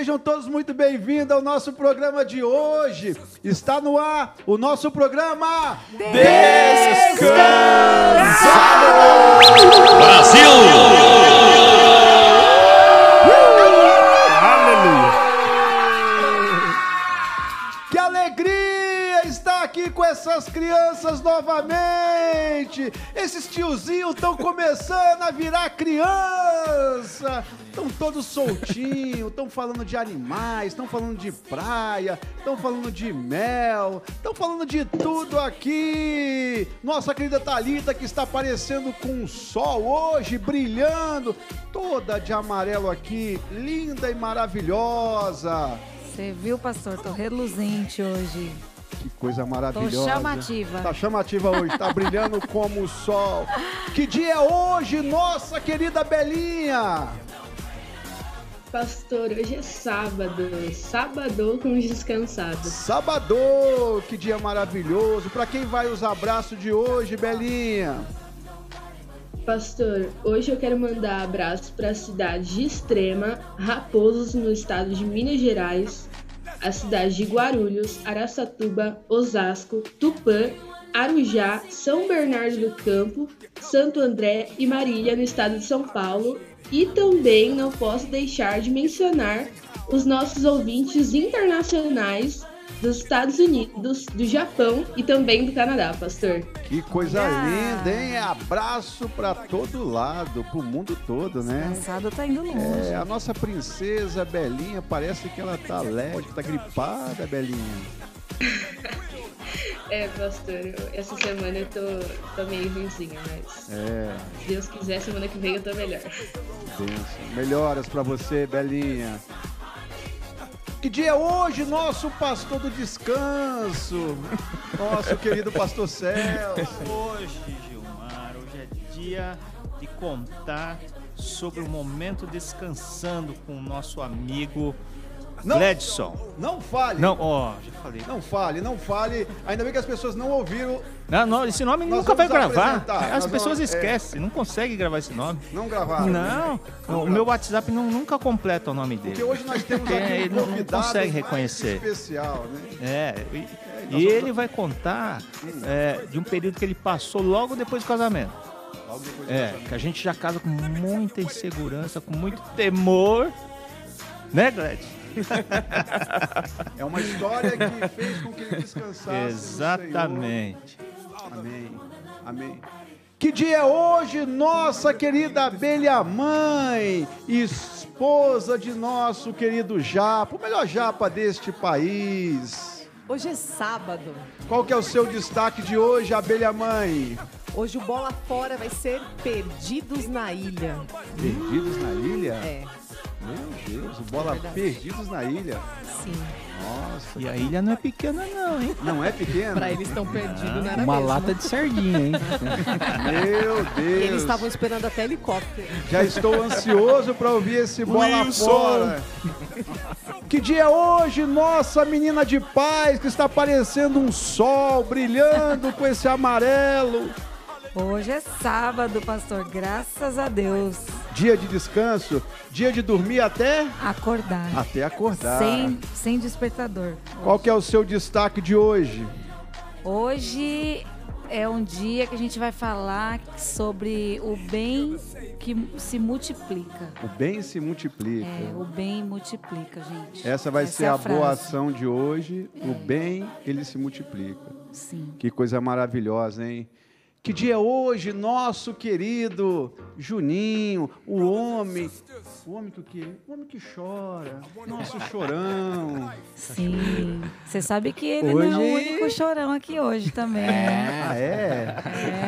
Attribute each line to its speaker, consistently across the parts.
Speaker 1: Sejam todos muito bem-vindos ao nosso programa de hoje. Está no ar o nosso programa
Speaker 2: Descansado!
Speaker 3: Brasil!
Speaker 1: Aqui com essas crianças novamente! Esses tiozinhos estão começando a virar criança! Estão todos soltinhos, estão falando de animais, estão falando de praia, estão falando de mel, estão falando de tudo aqui! Nossa querida Thalita que está aparecendo com o sol hoje, brilhando, toda de amarelo aqui, linda e maravilhosa!
Speaker 4: Você viu, pastor? Tô reluzente hoje.
Speaker 1: Que coisa maravilhosa.
Speaker 4: chamativa.
Speaker 1: Tá chamativa hoje, tá brilhando como o sol. Que dia é hoje, nossa querida Belinha?
Speaker 5: Pastor, hoje é sábado. Sábado com os descansados.
Speaker 1: Sábado, que dia maravilhoso. Pra quem vai os abraços de hoje, Belinha?
Speaker 5: Pastor, hoje eu quero mandar abraço para a cidade de Extrema, Raposos, no estado de Minas Gerais, a cidade de Guarulhos, Araçatuba, Osasco, Tupã, Arujá, São Bernardo do Campo, Santo André e Marília, no estado de São Paulo. E também não posso deixar de mencionar os nossos ouvintes internacionais dos Estados Unidos, do Japão e também do Canadá, pastor.
Speaker 1: Que coisa linda, hein? Abraço pra todo lado, pro mundo todo, né?
Speaker 4: Cansado tá indo longe.
Speaker 1: É, a nossa princesa Belinha parece que ela tá alérgica, tá gripada, Belinha.
Speaker 5: É, pastor, essa semana eu tô, tô meio ruimzinha, mas
Speaker 1: É,
Speaker 5: se Deus quiser, semana que vem eu tô melhor.
Speaker 1: benção. Melhoras pra você, Belinha. Que dia é hoje, nosso pastor do descanso? Nosso querido pastor Celso.
Speaker 2: Hoje, Gilmar, hoje é dia de contar sobre o momento descansando com o nosso amigo
Speaker 1: Não.
Speaker 2: Gledson.
Speaker 1: Não fale.
Speaker 2: Não, ó, já falei.
Speaker 1: Não fale, não fale. Ainda bem que as pessoas não ouviram.
Speaker 2: Não, não, esse nome
Speaker 1: Nós
Speaker 2: nunca vai gravar. As
Speaker 1: nós
Speaker 2: pessoas
Speaker 1: vamos- é.
Speaker 2: esquecem, não conseguem gravar esse nome.
Speaker 1: Não gravaram. né?
Speaker 2: Não, o meu WhatsApp não- nunca completa o nome dele.
Speaker 1: Porque hoje nós temos aqui um
Speaker 2: ele não consegue reconhecer.
Speaker 1: especial, né?
Speaker 2: É, e,
Speaker 1: nós
Speaker 2: e ele vai contar é, de um período que ele passou logo depois do casamento.
Speaker 1: Logo depois do
Speaker 2: É,
Speaker 1: casamento.
Speaker 2: que a gente já casa com muita insegurança, com muito temor. Né, Gled?
Speaker 1: É uma história que fez com que ele descansasse.
Speaker 2: Exatamente.
Speaker 1: Amém. Amém. Que dia é hoje, nossa querida abelha mãe, esposa de nosso querido Japa, o melhor Japa deste país.
Speaker 6: Hoje é sábado.
Speaker 1: Qual que é o seu destaque de hoje, abelha mãe?
Speaker 6: Hoje o Bola Fora vai ser Perdidos na Ilha.
Speaker 1: Perdidos na ilha?
Speaker 6: É,
Speaker 1: Meu Deus, o bola
Speaker 6: Verdade.
Speaker 1: perdidos na ilha.
Speaker 6: sim.
Speaker 1: Nossa,
Speaker 2: E a ilha não é pequena, não, hein?
Speaker 1: não é pequeno?
Speaker 6: Pra eles estão perdidos, não
Speaker 7: Uma
Speaker 6: mesmo.
Speaker 7: lata de sardinha, hein?
Speaker 1: Meu Deus.
Speaker 6: Eles estavam esperando até helicóptero.
Speaker 1: Já estou ansioso para ouvir esse bola fora. Que dia é hoje, nossa menina de paz, que está parecendo um sol brilhando com esse amarelo.
Speaker 4: Hoje é sábado, pastor. Graças a Deus.
Speaker 1: Dia de descanso, dia de dormir até
Speaker 4: Acordar.
Speaker 1: até acordar.
Speaker 4: Sem, sem despertador.
Speaker 1: Qual que é o seu destaque de hoje?
Speaker 4: Hoje é um dia que a gente vai falar sobre o bem que se multiplica.
Speaker 1: O bem se multiplica.
Speaker 4: É, o bem multiplica, gente.
Speaker 1: Essa vai ser
Speaker 4: é
Speaker 1: a, boa
Speaker 4: frase.
Speaker 1: ação de hoje. O bem, ele se multiplica.
Speaker 4: Sim.
Speaker 1: Que coisa maravilhosa, hein? Que dia é hoje, nosso querido Juninho, o homem, o homem que o quê? O homem que chora, nosso chorão.
Speaker 4: Sim. Você sabe que ele
Speaker 7: Hoje-
Speaker 4: não é o único chorão aqui hoje também. né?
Speaker 1: Ah, é?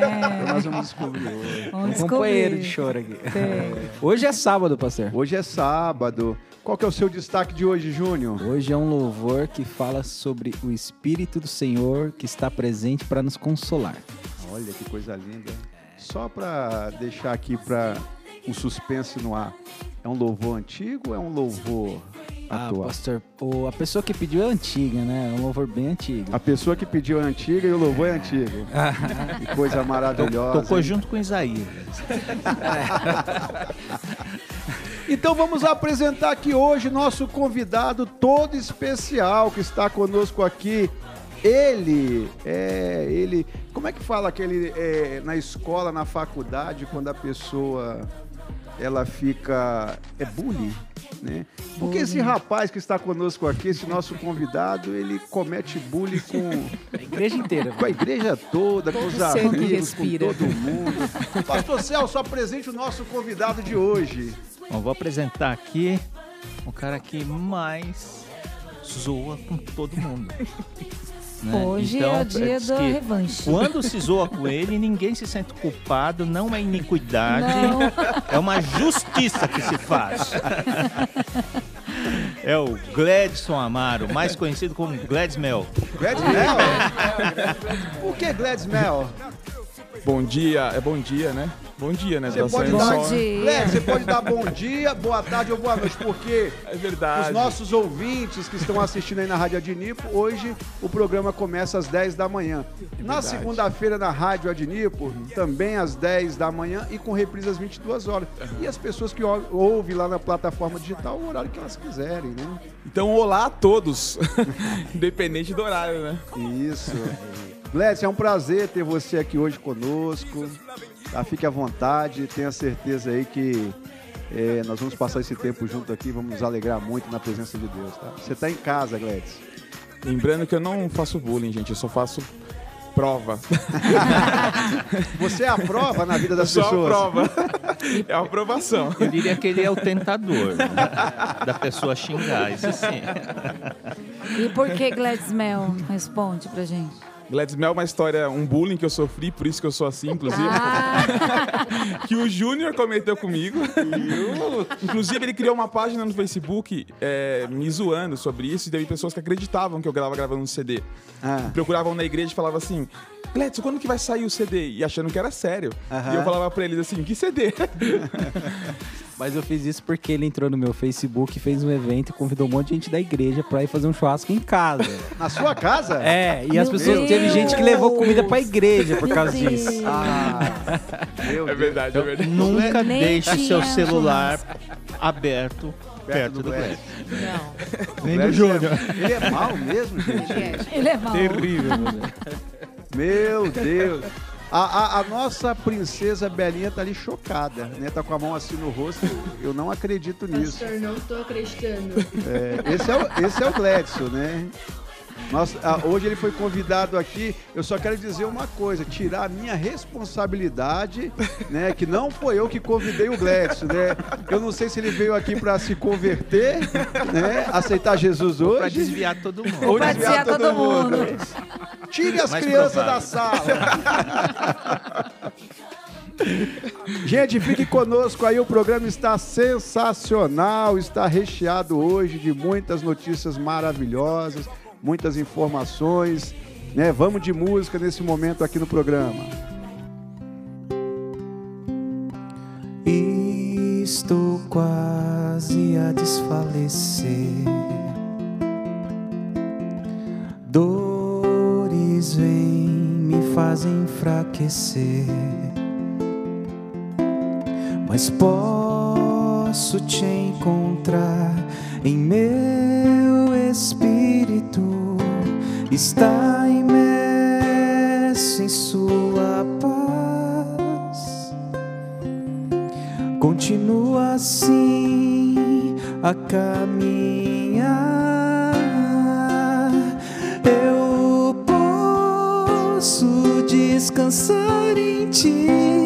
Speaker 4: É.
Speaker 1: Nós vamos descobrir hoje.
Speaker 4: Vamos
Speaker 7: Um companheiro de
Speaker 4: descobrir.
Speaker 7: choro aqui. Hoje é sábado, pastor.
Speaker 1: Hoje é sábado. Qual que é o seu destaque de hoje, Júnior?
Speaker 7: Hoje é um louvor que fala sobre o Espírito do Senhor que está presente para nos consolar.
Speaker 1: Olha que coisa linda. Só para deixar aqui para um suspense no ar. É um louvor antigo ou é um louvor
Speaker 7: Ah,
Speaker 1: atual?
Speaker 7: pastor, o- a pessoa que pediu é antiga, né? É um louvor bem antigo.
Speaker 1: A pessoa que pediu é antiga e o louvor é antigo. que coisa maravilhosa.
Speaker 2: Tocou
Speaker 1: hein?
Speaker 2: junto com Isaías.
Speaker 1: Então vamos apresentar aqui hoje nosso convidado todo especial que está conosco aqui. Ele, é, ele, como é que fala aquele é, na escola, na faculdade, quando a pessoa ela fica é bullying, né? Porque esse rapaz que está conosco aqui, esse nosso convidado, ele comete bullying com
Speaker 7: A igreja inteira.
Speaker 1: com a igreja toda, com os amigos, com todo mundo. Pastor Celso, apresente o nosso convidado de hoje.
Speaker 2: Bom, vou apresentar aqui o cara que mais zoa com todo mundo. Né?
Speaker 4: Hoje
Speaker 2: Então,
Speaker 4: é o dia da revanche.
Speaker 2: Quando se zoa com ele, ninguém se sente culpado, não é iniquidade,
Speaker 4: Não.
Speaker 2: é uma justiça que se faz. É o Gladson Amaro, mais conhecido como Glads Mel.
Speaker 1: Gladys Mel? Por que Gladys Mel?
Speaker 3: Bom dia, é bom dia, né? Bom dia, né?
Speaker 1: Você
Speaker 3: Tá
Speaker 1: pode dar,
Speaker 3: né?
Speaker 4: dia.
Speaker 1: Você pode dar bom dia, boa tarde ou boa noite, porque
Speaker 3: É
Speaker 1: os
Speaker 3: verdade.
Speaker 1: nossos ouvintes que estão assistindo aí na Rádio Adnipo, hoje o programa começa às 10 da manhã. Na
Speaker 3: verdade.
Speaker 1: segunda-feira na Rádio Adnipo, também às 10 da manhã e com reprise às 22 horas. E as pessoas que ou- ouvem lá na plataforma digital, o horário que elas quiserem, né?
Speaker 3: Então, olá a todos. Independente do horário, né?
Speaker 1: Isso. Glécio, é um prazer ter você aqui hoje conosco. Tá? Fique à vontade, tenha certeza aí que é, nós vamos passar esse tempo junto aqui, vamos nos alegrar muito na presença de Deus. Tá? Você está em casa, Glécio.
Speaker 3: Lembrando que eu não faço bullying, gente. Eu só faço prova.
Speaker 1: Você é a prova na vida
Speaker 3: Eu
Speaker 1: das
Speaker 3: só
Speaker 1: pessoas.
Speaker 3: prova. É a aprovação.
Speaker 2: Eu diria que ele é o tentador né? da pessoa xingar, isso sim.
Speaker 4: E por que Gladys Mel? Responde pra gente.
Speaker 3: Gladys Mel é uma história, um bullying que eu sofri, por isso que eu sou assim, inclusive.
Speaker 4: Ah,
Speaker 3: que o Júnior cometeu comigo. Inclusive, ele criou uma página no Facebook é, me zoando sobre isso, e teve pessoas que acreditavam que eu estava gravando um CD.
Speaker 1: Ah.
Speaker 3: Procuravam na igreja e falavam assim: Gledson, quando que vai sair o CD? E achando que era sério. E eu falava pra eles assim: que CD?
Speaker 7: Mas eu fiz isso porque ele entrou no meu Facebook, fez um evento e convidou um monte de gente da igreja pra ir fazer um churrasco em casa.
Speaker 1: Na sua casa?
Speaker 7: É, e as
Speaker 4: Meu
Speaker 7: pessoas. Teve
Speaker 4: Deus!
Speaker 7: gente que levou comida pra igreja por
Speaker 4: Meu
Speaker 7: causa
Speaker 4: Deus.
Speaker 7: disso.
Speaker 1: Ah, meu
Speaker 3: É
Speaker 1: Deus.
Speaker 3: verdade, é verdade.
Speaker 2: Nunca
Speaker 4: Nem
Speaker 2: deixe
Speaker 4: tinha
Speaker 2: seu celular aberto perto,
Speaker 1: do
Speaker 2: do
Speaker 1: Gladys.
Speaker 2: Gladys.
Speaker 6: Não.
Speaker 2: Nem do Júnior.
Speaker 1: é- Ele é mal mesmo, gente.
Speaker 4: ele é mau.
Speaker 7: Terrível, mano.
Speaker 1: Meu Deus. A, a- a nossa princesa Belinha tá ali chocada, né? Tá com a mão assim no rosto. Eu não acredito nisso.
Speaker 5: Pastor, não tô acreditando.
Speaker 1: É, esse, é o, esse é o Gledson, né? Ah, hoje ele foi convidado aqui. Eu só quero dizer uma coisa: tirar a minha responsabilidade, né? Que não foi eu que convidei o Gledson, né? Eu não sei se ele veio aqui para se converter, né? Aceitar Jesus
Speaker 2: Pra
Speaker 1: hoje.
Speaker 2: desviar todo mundo.
Speaker 1: Ou
Speaker 4: Pra desviar todo mundo.
Speaker 1: Tire as
Speaker 2: Mais
Speaker 1: crianças
Speaker 2: provável.
Speaker 1: da sala. Gente, fique conosco aí, o programa está sensacional, está recheado hoje de muitas notícias maravilhosas, muitas informações, né? Vamos de música nesse momento aqui no programa.
Speaker 8: Estou quase a desfalecer. Dores vêm, me fazem enfraquecer. Mas posso te encontrar em meu espírito. Está imerso em sua paz. Continua assim a caminhar. Eu posso descansar em ti.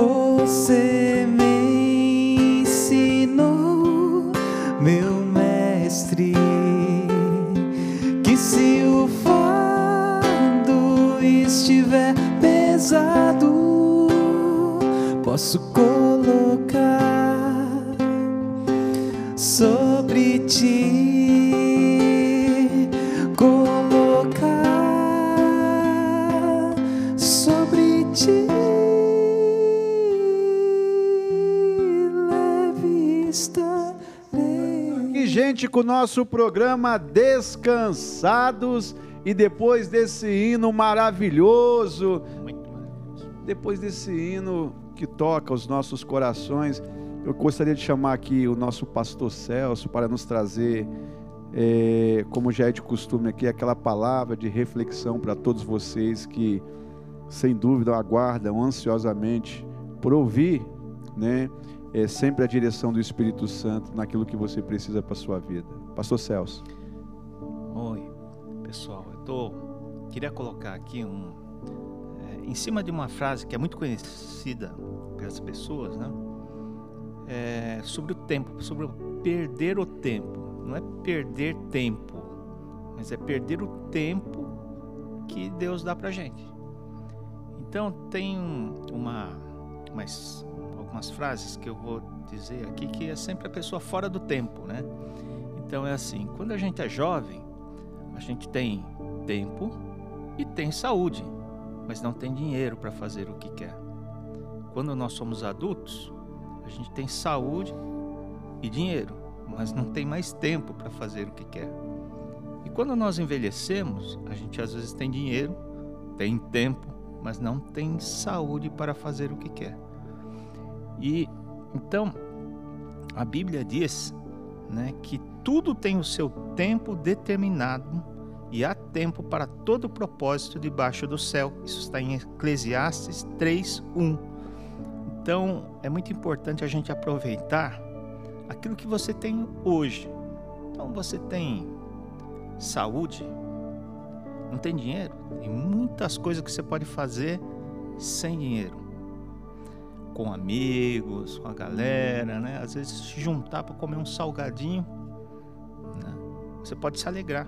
Speaker 8: Você me ensinou, meu mestre, que se o fardo estiver pesado, posso colocar sobre ti,
Speaker 1: gente, com o nosso programa Descansados e depois desse hino maravilhoso. depois desse hino que toca os nossos corações, eu gostaria de chamar aqui o nosso pastor Celso para nos trazer, é, como já é de costume aqui, aquela palavra de reflexão para todos vocês que, sem dúvida, aguardam ansiosamente por ouvir, né? É, sempre a direção do Espírito Santo naquilo que você precisa para sua vida. Pastor Celso.
Speaker 2: Oi, pessoal. Eu tô, queria colocar aqui um. é, em cima de uma frase que é muito conhecida pelas pessoas, né? É, sobre o tempo, sobre perder o tempo. Não é perder tempo, mas é perder o tempo que Deus dá pra gente. Então tem um- uma, umas, frases que eu vou dizer aqui que é sempre a pessoa fora do tempo, né? Então é assim, quando a gente é jovem, a gente tem tempo e tem saúde, mas não tem dinheiro para fazer o que quer. Quando nós somos adultos, a gente tem saúde e dinheiro, mas não tem mais tempo para fazer o que quer. E quando nós envelhecemos, a gente às vezes tem dinheiro, tem tempo, mas não tem saúde para fazer o que quer. E então a Bíblia diz, né, que tudo tem o seu tempo determinado e há tempo para todo propósito debaixo do céu. Isso está em Eclesiastes 3:1. Então, é muito importante a gente aproveitar aquilo que você tem hoje. Então, você tem saúde, não tem dinheiro, tem muitas coisas que você pode fazer sem dinheiro. Com amigos, com a galera, né? Às vezes se juntar para comer um salgadinho, né? Você pode se alegrar.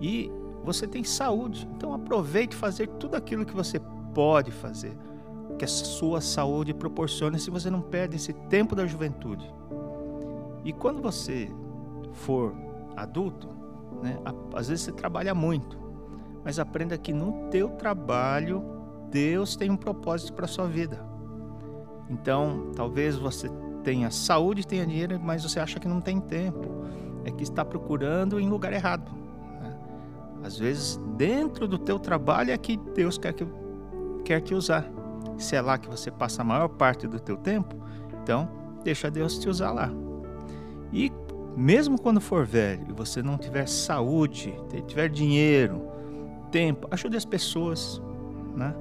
Speaker 2: E você tem saúde, então aproveite fazer tudo aquilo que você pode fazer, que a sua saúde proporciona se você não perde esse tempo da juventude. E quando você for adulto, né, às vezes você trabalha muito, mas aprenda que no teu trabalho Deus tem um propósito para sua vida. Então, talvez você tenha saúde, tenha dinheiro, mas você acha que não tem tempo. É que está procurando em lugar errado. né? Às vezes, dentro do teu trabalho é que Deus quer, que, quer te usar. Se é lá que você passa a maior parte do teu tempo, então deixa Deus te usar lá. E mesmo quando for velho e você não tiver saúde, tiver dinheiro, tempo, ajude as pessoas, né?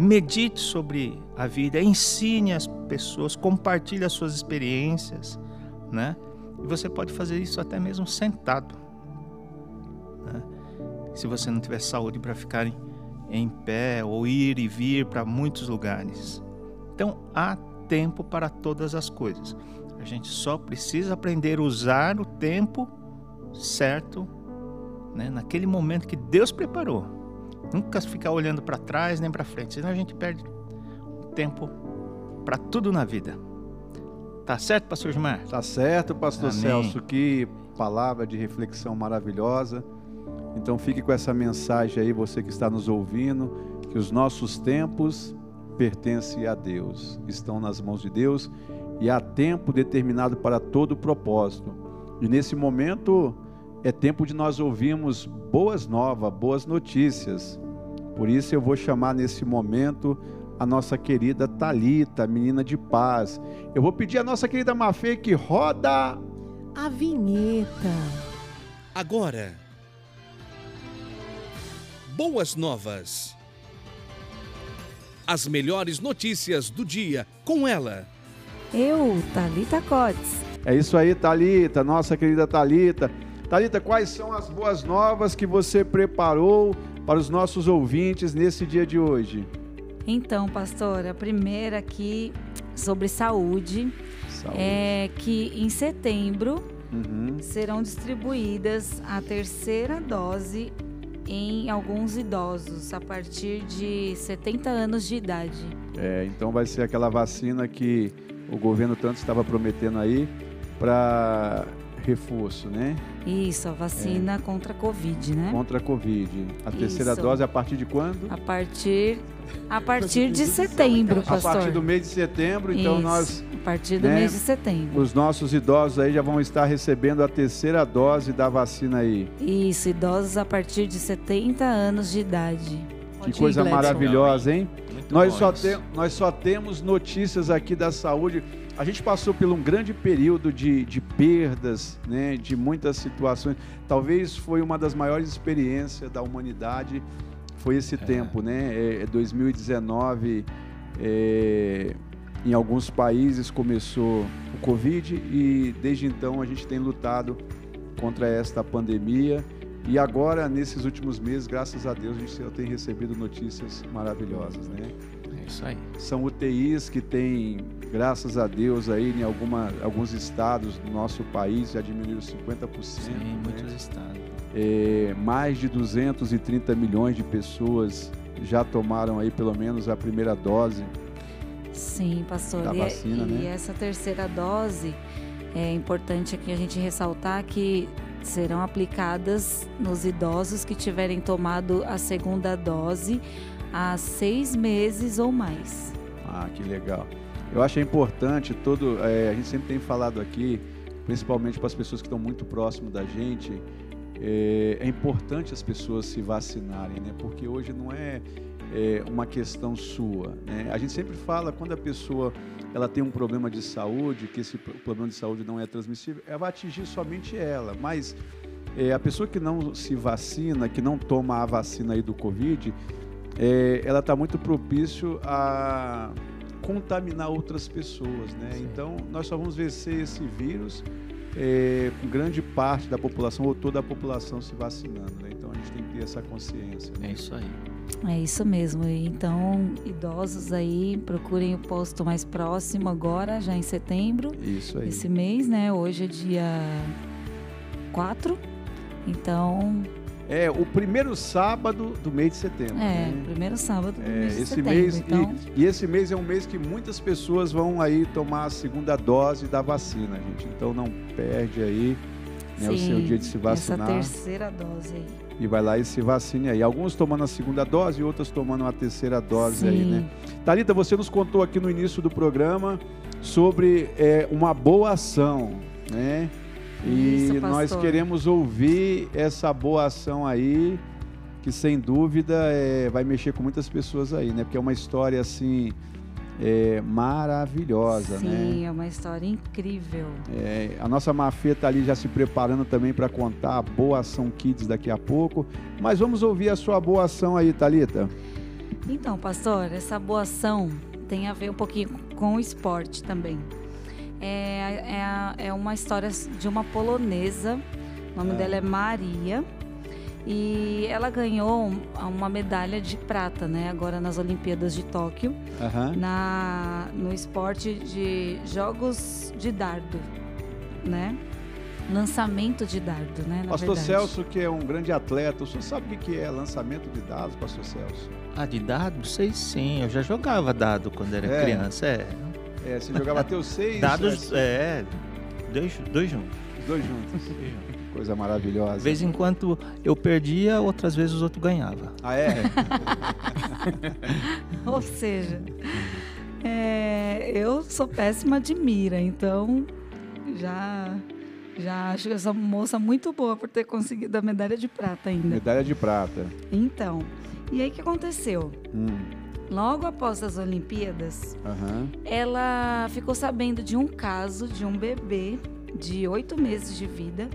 Speaker 2: Medite sobre a vida, ensine as pessoas, compartilhe as suas experiências, né? E você pode fazer isso até mesmo sentado, né? Se você não tiver saúde para ficar em, em pé ou ir e vir para muitos lugares. Então há tempo para todas as coisas. A gente só precisa aprender a usar o tempo certo, né? naquele momento que Deus preparou. Nunca ficar olhando para trás nem para frente, senão a gente perde tempo para tudo na vida. Tá certo, pastor Gilmar?
Speaker 1: Tá certo, pastor
Speaker 2: Amém.
Speaker 1: Celso, que palavra de reflexão maravilhosa. Então fique com essa mensagem aí, você que está nos ouvindo, que os nossos tempos pertencem a Deus, estão nas mãos de Deus e há tempo determinado para todo propósito. E nesse momento é tempo de nós ouvirmos boas novas, boas notícias. Por isso eu vou chamar nesse momento a nossa querida Talita, menina de paz. Eu vou pedir a nossa querida Mafê que roda
Speaker 6: A vinheta.
Speaker 9: Agora. Boas novas. As melhores notícias do dia com ela.
Speaker 4: Eu, Thalita Cotes.
Speaker 1: É isso aí, Talita, nossa querida Talita. Talita, quais são as boas novas que você preparou para os nossos ouvintes nesse dia de hoje?
Speaker 4: Então, pastor, a primeira aqui sobre saúde,
Speaker 1: Saúde.
Speaker 4: é que em setembro
Speaker 1: Uhum.
Speaker 4: serão distribuídas a terceira dose em alguns idosos a partir de 70 anos de idade.
Speaker 1: É, então vai ser aquela vacina que o governo tanto estava prometendo aí para reforço, né?
Speaker 4: Isso, a vacina contra a Covid, né?
Speaker 1: Contra a Covid. A terceira
Speaker 4: Isso.
Speaker 1: dose a partir de quando?
Speaker 4: A partir a partir de setembro,
Speaker 1: A
Speaker 4: pastor.
Speaker 1: partir do mês de setembro, então
Speaker 4: Isso,
Speaker 1: nós,
Speaker 4: a partir do
Speaker 1: né,
Speaker 4: mês de setembro.
Speaker 1: os nossos idosos aí já vão estar recebendo a terceira dose da vacina aí.
Speaker 4: Isso, idosos a partir de 70 anos de idade.
Speaker 1: Que coisa maravilhosa, hein?
Speaker 2: Muito
Speaker 1: Nós só, tem, nós só temos notícias aqui da saúde. A gente passou por um grande período de, de perdas, né, de muitas situações. Talvez foi uma das maiores experiências da humanidade, foi esse tempo, né? É, 2019, é, em alguns países começou o Covid e desde então a gente tem lutado contra esta pandemia. E agora, nesses últimos meses, graças a Deus, a gente tem recebido notícias maravilhosas, né?
Speaker 2: É isso aí.
Speaker 1: São UTIs que têm, graças a Deus, aí em alguma, alguns estados do nosso país já diminuíram 50%.
Speaker 2: Sim,
Speaker 1: né?
Speaker 2: muitos estados.
Speaker 1: É, mais de 230 milhões de pessoas já tomaram aí pelo menos a primeira dose.
Speaker 4: Sim, pastor.
Speaker 1: Da
Speaker 4: e,
Speaker 1: vacina,
Speaker 4: e
Speaker 1: né?
Speaker 4: essa terceira dose é importante aqui a gente ressaltar que serão aplicadas nos idosos que tiverem tomado a segunda dose há seis meses ou mais.
Speaker 1: Ah, que legal. Eu acho importante todo, é, a gente sempre tem falado aqui, principalmente para as pessoas que estão muito próximo da gente, é, é importante as pessoas se vacinarem, né? Porque hoje não é, é, uma questão sua, né? A gente sempre fala quando a pessoa ela tem um problema de saúde, que esse pro- problema de saúde não é transmissível, ela vai atingir somente ela, mas é, a pessoa que não se vacina, que não toma a vacina aí do Covid, é, ela está muito propício a contaminar outras pessoas, né? Então, nós só vamos vencer esse vírus é, com grande parte da população ou toda a população se vacinando, né? Então, a gente tem que ter essa consciência.
Speaker 2: É
Speaker 1: Né?
Speaker 2: isso aí.
Speaker 4: É isso mesmo. Então, idosos aí, procurem o posto mais próximo agora, já em setembro,
Speaker 1: Isso aí.
Speaker 4: esse mês, né? Hoje é dia 4. Então,
Speaker 1: É o primeiro sábado do mês de setembro.
Speaker 4: é,
Speaker 1: né?
Speaker 4: primeiro sábado do
Speaker 1: É,
Speaker 4: mês de
Speaker 1: esse
Speaker 4: setembro.
Speaker 1: mês
Speaker 4: então,
Speaker 1: e, e esse mês é um mês que muitas pessoas vão aí tomar a segunda dose da vacina, gente. Então não perde aí né, o seu
Speaker 4: sim,
Speaker 1: dia de se
Speaker 4: essa
Speaker 1: vacinar
Speaker 4: terceira dose aí.
Speaker 1: e vai lá e se vacine aí. Alguns tomando a segunda dose e outras tomando a terceira dose aí,
Speaker 4: Sim.
Speaker 1: né? Talita, você nos contou aqui no início do programa sobre é, uma boa ação, né? E
Speaker 4: Isso,
Speaker 1: nós queremos ouvir essa boa ação aí, que sem dúvida é, vai mexer com muitas pessoas aí, né? Porque é uma história assim é, maravilhosa, né?
Speaker 4: Sim, é uma história incrível.
Speaker 1: É, a nossa Mafê está ali já se preparando também para contar a Boa Ação Kids daqui a pouco. Mas vamos ouvir a sua boa ação aí, Thalita.
Speaker 4: Então, pastor, essa boa ação tem a ver um pouquinho com o esporte também. É, é, é uma história de uma polonesa, o nome
Speaker 1: Ah.
Speaker 4: dela é Maria, e ela ganhou um- uma medalha de prata, né? Agora nas Olimpíadas de Tóquio,
Speaker 1: Aham.
Speaker 4: na, no esporte de jogos de dardo, né? Lançamento de dardo, né? na
Speaker 1: Pastor
Speaker 4: verdade.
Speaker 1: Celso, que é um grande atleta, o senhor sabe o que que é lançamento de dados, Pastor Celso?
Speaker 2: Ah, de dado? Sei sim. Eu já jogava dado quando era
Speaker 1: É.
Speaker 2: criança. É.
Speaker 1: É, você jogava até os seis,
Speaker 2: Dados,
Speaker 1: é,
Speaker 2: é. Dois, dois juntos.
Speaker 1: os dois juntos. Coisa maravilhosa.
Speaker 2: De vez em quando eu perdia, outras vezes os outros ganhavam.
Speaker 1: Ah, é?
Speaker 4: Ou seja, é, eu sou péssima de mira, então já, já acho essa moça muito boa por ter conseguido a medalha de prata ainda.
Speaker 1: Medalha de prata.
Speaker 4: Então, e aí o que aconteceu?
Speaker 1: Hum,
Speaker 4: Logo após as Olimpíadas,
Speaker 1: aham.
Speaker 4: ela ficou sabendo de um caso de um bebê de oito meses de vida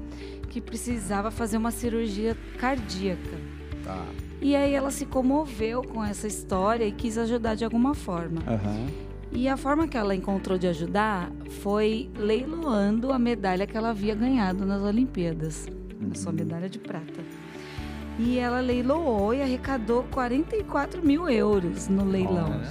Speaker 4: que precisava fazer uma cirurgia cardíaca.
Speaker 1: Tá.
Speaker 4: E aí ela se comoveu com essa história e quis ajudar de alguma forma.
Speaker 1: Aham.
Speaker 4: E a forma que ela encontrou de ajudar foi leiloando a medalha que ela havia ganhado nas Olimpíadas, a sua medalha de prata. E ela leiloou e arrecadou 44 mil euros no leilão.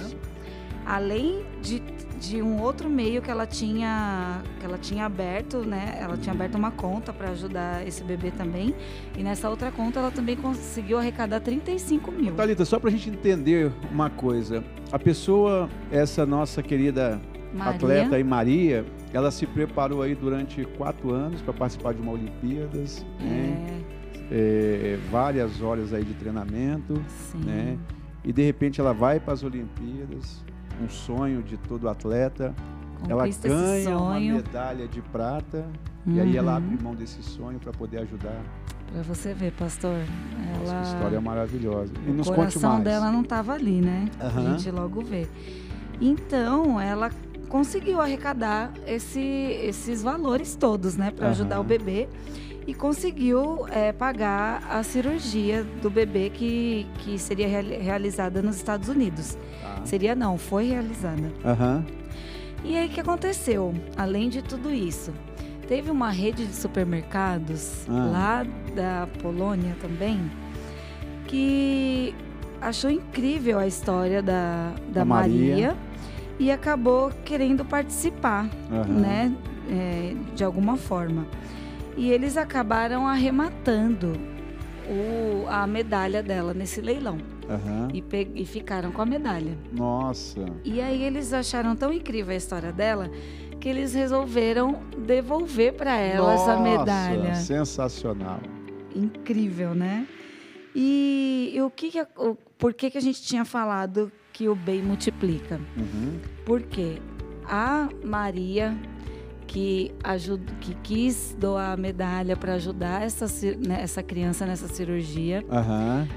Speaker 4: Além de, de um outro meio que ela tinha que ela tinha aberto, né? Ela tinha aberto uma conta para ajudar esse bebê também. E nessa outra conta ela também conseguiu arrecadar 35 mil.
Speaker 1: Thalita, só pra gente entender uma coisa. A pessoa, essa nossa querida
Speaker 4: Maria.
Speaker 1: atleta aí, Maria, ela se preparou aí durante quatro anos para participar de uma Olimpíadas, né?
Speaker 4: É,
Speaker 1: É, várias horas aí de treinamento,
Speaker 4: sim.
Speaker 1: né? E de repente ela vai para as Olimpíadas, um sonho de todo atleta. Ela
Speaker 4: Conquista esse
Speaker 1: ganha uma medalha de prata e aí ela
Speaker 4: Uhum.
Speaker 1: abre mão desse sonho para poder ajudar.
Speaker 4: Pra você ver, pastor.
Speaker 1: Nossa,
Speaker 4: Ela...
Speaker 1: que história maravilhosa. E
Speaker 4: o
Speaker 1: nos conte
Speaker 4: coração dela não estava ali, né? A
Speaker 1: Aham.
Speaker 4: gente logo vê. Então, ela conseguiu arrecadar esse- esses valores todos, né, para ajudar
Speaker 1: Aham.
Speaker 4: o bebê e conseguiu é, pagar a cirurgia do bebê que, que seria reali- realizada nos Estados Unidos.
Speaker 1: Tá.
Speaker 4: Seria não, foi realizada.
Speaker 1: Aham.
Speaker 4: E aí o que aconteceu? Além de tudo isso, teve uma rede de supermercados
Speaker 1: Ah.
Speaker 4: lá da Polônia também que achou incrível a história da, da,
Speaker 1: Da Maria.
Speaker 4: Maria. e acabou querendo participar,
Speaker 1: Aham.
Speaker 4: né? é, de alguma forma. E eles acabaram arrematando o- a medalha dela nesse leilão
Speaker 1: Aham.
Speaker 4: e, e ficaram com a medalha.
Speaker 1: Nossa.
Speaker 4: E aí eles acharam tão incrível a história dela que eles resolveram devolver para ela essa medalha.
Speaker 1: Sensacional.
Speaker 4: Incrível, né? E, e o que, que a- o, por que, que a gente tinha falado que o bem multiplica?
Speaker 1: Uhum.
Speaker 4: Porque a Maria que, ajuda, que quis doar a medalha para ajudar essa, né, essa criança nessa cirurgia,
Speaker 1: Aham.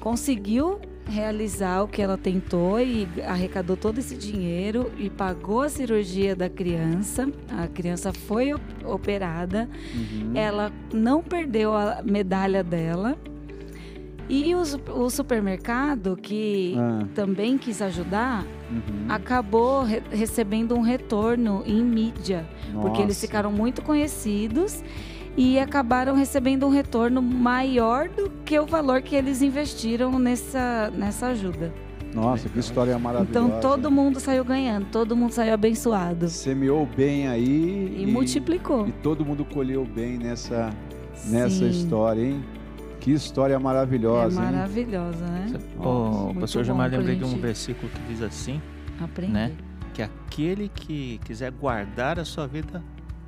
Speaker 4: conseguiu realizar o que ela tentou e arrecadou todo esse dinheiro e pagou a cirurgia da criança. A criança foi op- operada,
Speaker 1: Uhum.
Speaker 4: ela não perdeu a medalha dela. E o supermercado, que
Speaker 1: Ah.
Speaker 4: também quis ajudar,
Speaker 1: Uhum.
Speaker 4: acabou re- recebendo um retorno em mídia, porque eles
Speaker 1: Nossa.
Speaker 4: ficaram muito conhecidos e acabaram recebendo um retorno maior do que o valor que eles investiram nessa, nessa ajuda.
Speaker 1: Nossa, que história maravilhosa.
Speaker 4: Então todo mundo saiu ganhando, todo mundo saiu abençoado
Speaker 1: Semeou bem aí
Speaker 4: e, multiplicou.
Speaker 1: E todo mundo colheu bem nessa, nessa
Speaker 4: Sim.
Speaker 1: história, hein? Que história
Speaker 4: É
Speaker 1: maravilhosa, hein?
Speaker 4: maravilhosa, né?
Speaker 2: Ô,
Speaker 4: Muito
Speaker 2: pastor Gilmar,
Speaker 4: pra
Speaker 2: lembrei de um versículo que diz assim,
Speaker 4: Aprender.
Speaker 2: né? Que aquele que quiser guardar a sua vida,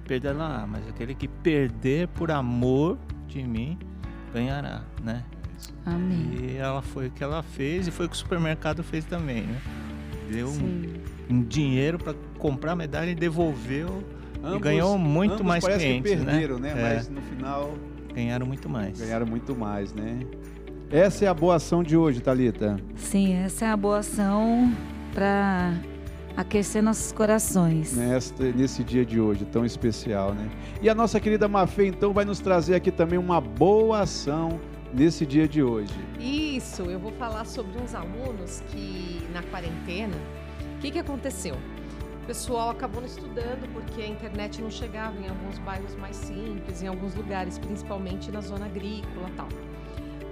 Speaker 2: perderá, mas aquele que perder por amor de mim, ganhará, né?
Speaker 4: Amém.
Speaker 2: E ela foi o que ela fez e foi o que o supermercado fez também, né? Deu um, um dinheiro para comprar a medalha e devolveu e
Speaker 1: Ambos-
Speaker 2: ganhou muito
Speaker 1: ambos
Speaker 2: mais
Speaker 1: parece
Speaker 2: clientes,
Speaker 1: que perderam, né?
Speaker 2: É,
Speaker 1: Mas no final
Speaker 2: ganharam muito mais.
Speaker 1: ganharam muito mais, né? Essa é a boa ação de hoje, Thalita.
Speaker 4: Sim, essa é a boa ação para aquecer nossos corações.
Speaker 1: Nesta, nesse dia de hoje tão especial, né? E a nossa querida Mafê, então, vai nos trazer aqui também uma boa ação nesse dia de hoje.
Speaker 6: Isso, eu vou falar sobre uns alunos que na quarentena, o que, que aconteceu? O pessoal acabou não estudando porque a internet não chegava em alguns bairros mais simples, em alguns lugares, principalmente na zona agrícola tal.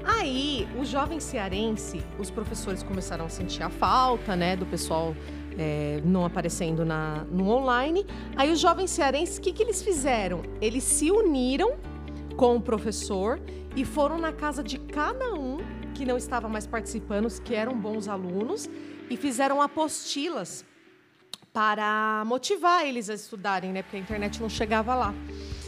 Speaker 6: Aí, o jovem cearense, os professores começaram a sentir a falta, né, do pessoal é, não aparecendo na, no online. Aí, os jovens cearenses, o que, que eles fizeram? Eles se uniram com o professor e foram na casa de cada um que não estava mais participando, que eram bons alunos, e fizeram apostilas para motivar eles a estudarem, né? Porque a internet não chegava lá.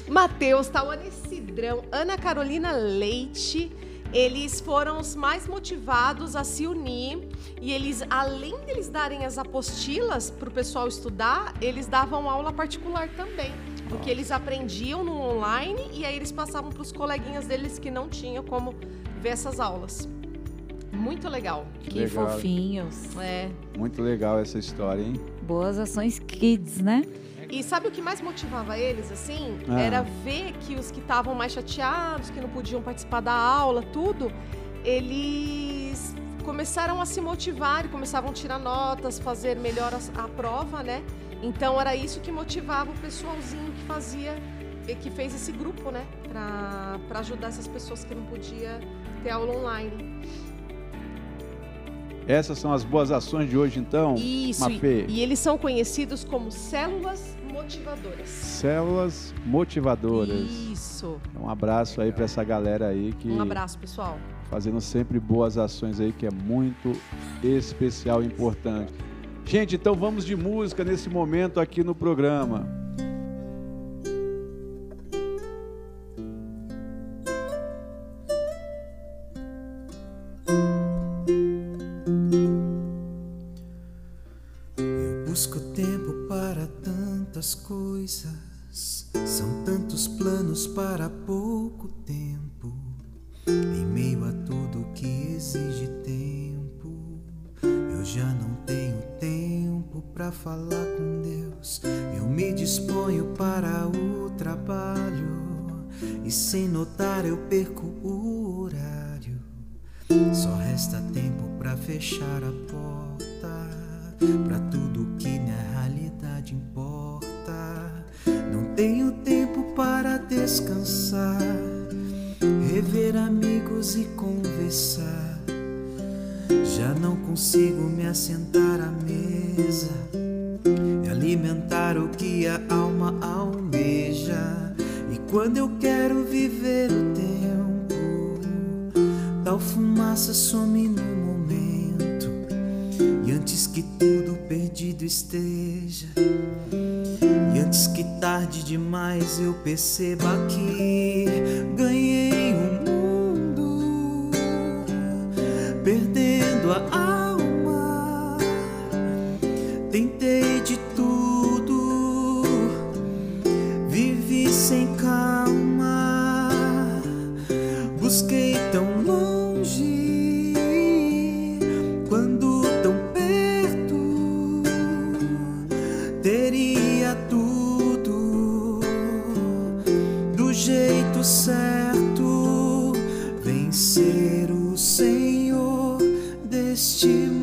Speaker 6: Matheus, Tawane Cidrão, Ana Carolina Leite, eles foram os mais motivados a se unir e eles, além deles darem as apostilas para o pessoal estudar, eles davam aula particular também. Porque eles aprendiam no online e aí eles passavam para os coleguinhas deles que não tinham como ver essas aulas. Muito legal.
Speaker 4: Que
Speaker 1: Legal.
Speaker 4: fofinhos.
Speaker 6: É.
Speaker 1: Muito legal essa história, hein?
Speaker 4: Boas ações kids, né?
Speaker 6: E sabe o que mais motivava eles, assim?
Speaker 1: Ah.
Speaker 6: Era ver que os que estavam mais chateados, que não podiam participar da aula, tudo, eles começaram a se motivar e começavam a tirar notas, fazer melhor a, a prova, né? Então era isso que motivava o pessoalzinho que fazia, e que fez esse grupo, né? Pra, pra ajudar essas pessoas que não podiam ter aula online.
Speaker 1: Essas são as boas ações de hoje, então,
Speaker 6: Isso,
Speaker 1: Mafê.
Speaker 6: e, e eles são conhecidos como células motivadoras.
Speaker 1: Células motivadoras.
Speaker 6: Isso.
Speaker 1: Um abraço aí para essa galera aí que
Speaker 6: Um abraço, pessoal.
Speaker 1: fazendo sempre boas ações aí, que é muito especial e importante. Gente, então vamos de música nesse momento aqui no programa.
Speaker 8: Deste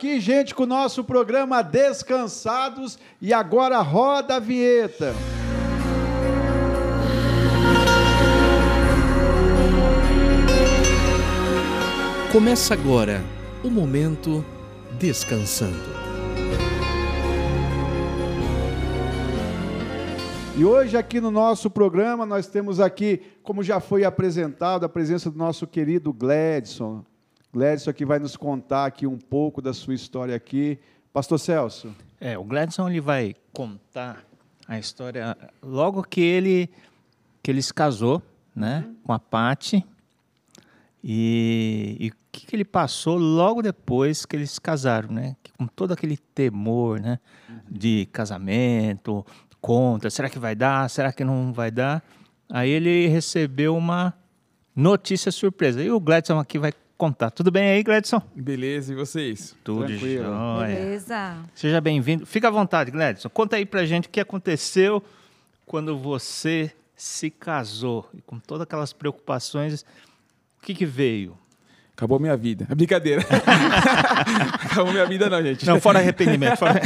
Speaker 1: aqui, gente, com o nosso programa Descansados e agora roda a vinheta.
Speaker 9: Começa agora o momento descansando.
Speaker 1: E hoje aqui no nosso programa nós temos aqui, como já foi apresentado, a presença do nosso querido Gladson. Gladson aqui vai nos contar aqui um pouco da sua história aqui. Pastor Celso.
Speaker 2: É, o Gladson ele vai contar a história logo que ele que ele se casou, né, com a Pati. E, e o que, que ele passou logo depois que eles se casaram, né? Com todo aquele temor, né, de casamento, contra, será que vai dar? Será que não vai dar? Aí ele recebeu uma notícia surpresa. E o Gladson aqui vai contar. Tudo bem aí, Gladson?
Speaker 3: Beleza, e vocês?
Speaker 2: Tudo
Speaker 1: Tranquilo.
Speaker 2: jóia.
Speaker 4: Beleza.
Speaker 2: Seja bem-vindo. Fica à vontade, Gladson. Conta aí pra gente o que aconteceu quando você se casou. E com todas aquelas preocupações, o que, que veio?
Speaker 3: Acabou minha vida. É brincadeira. Acabou minha vida, não, gente.
Speaker 2: Não, fora arrependimento. Fora...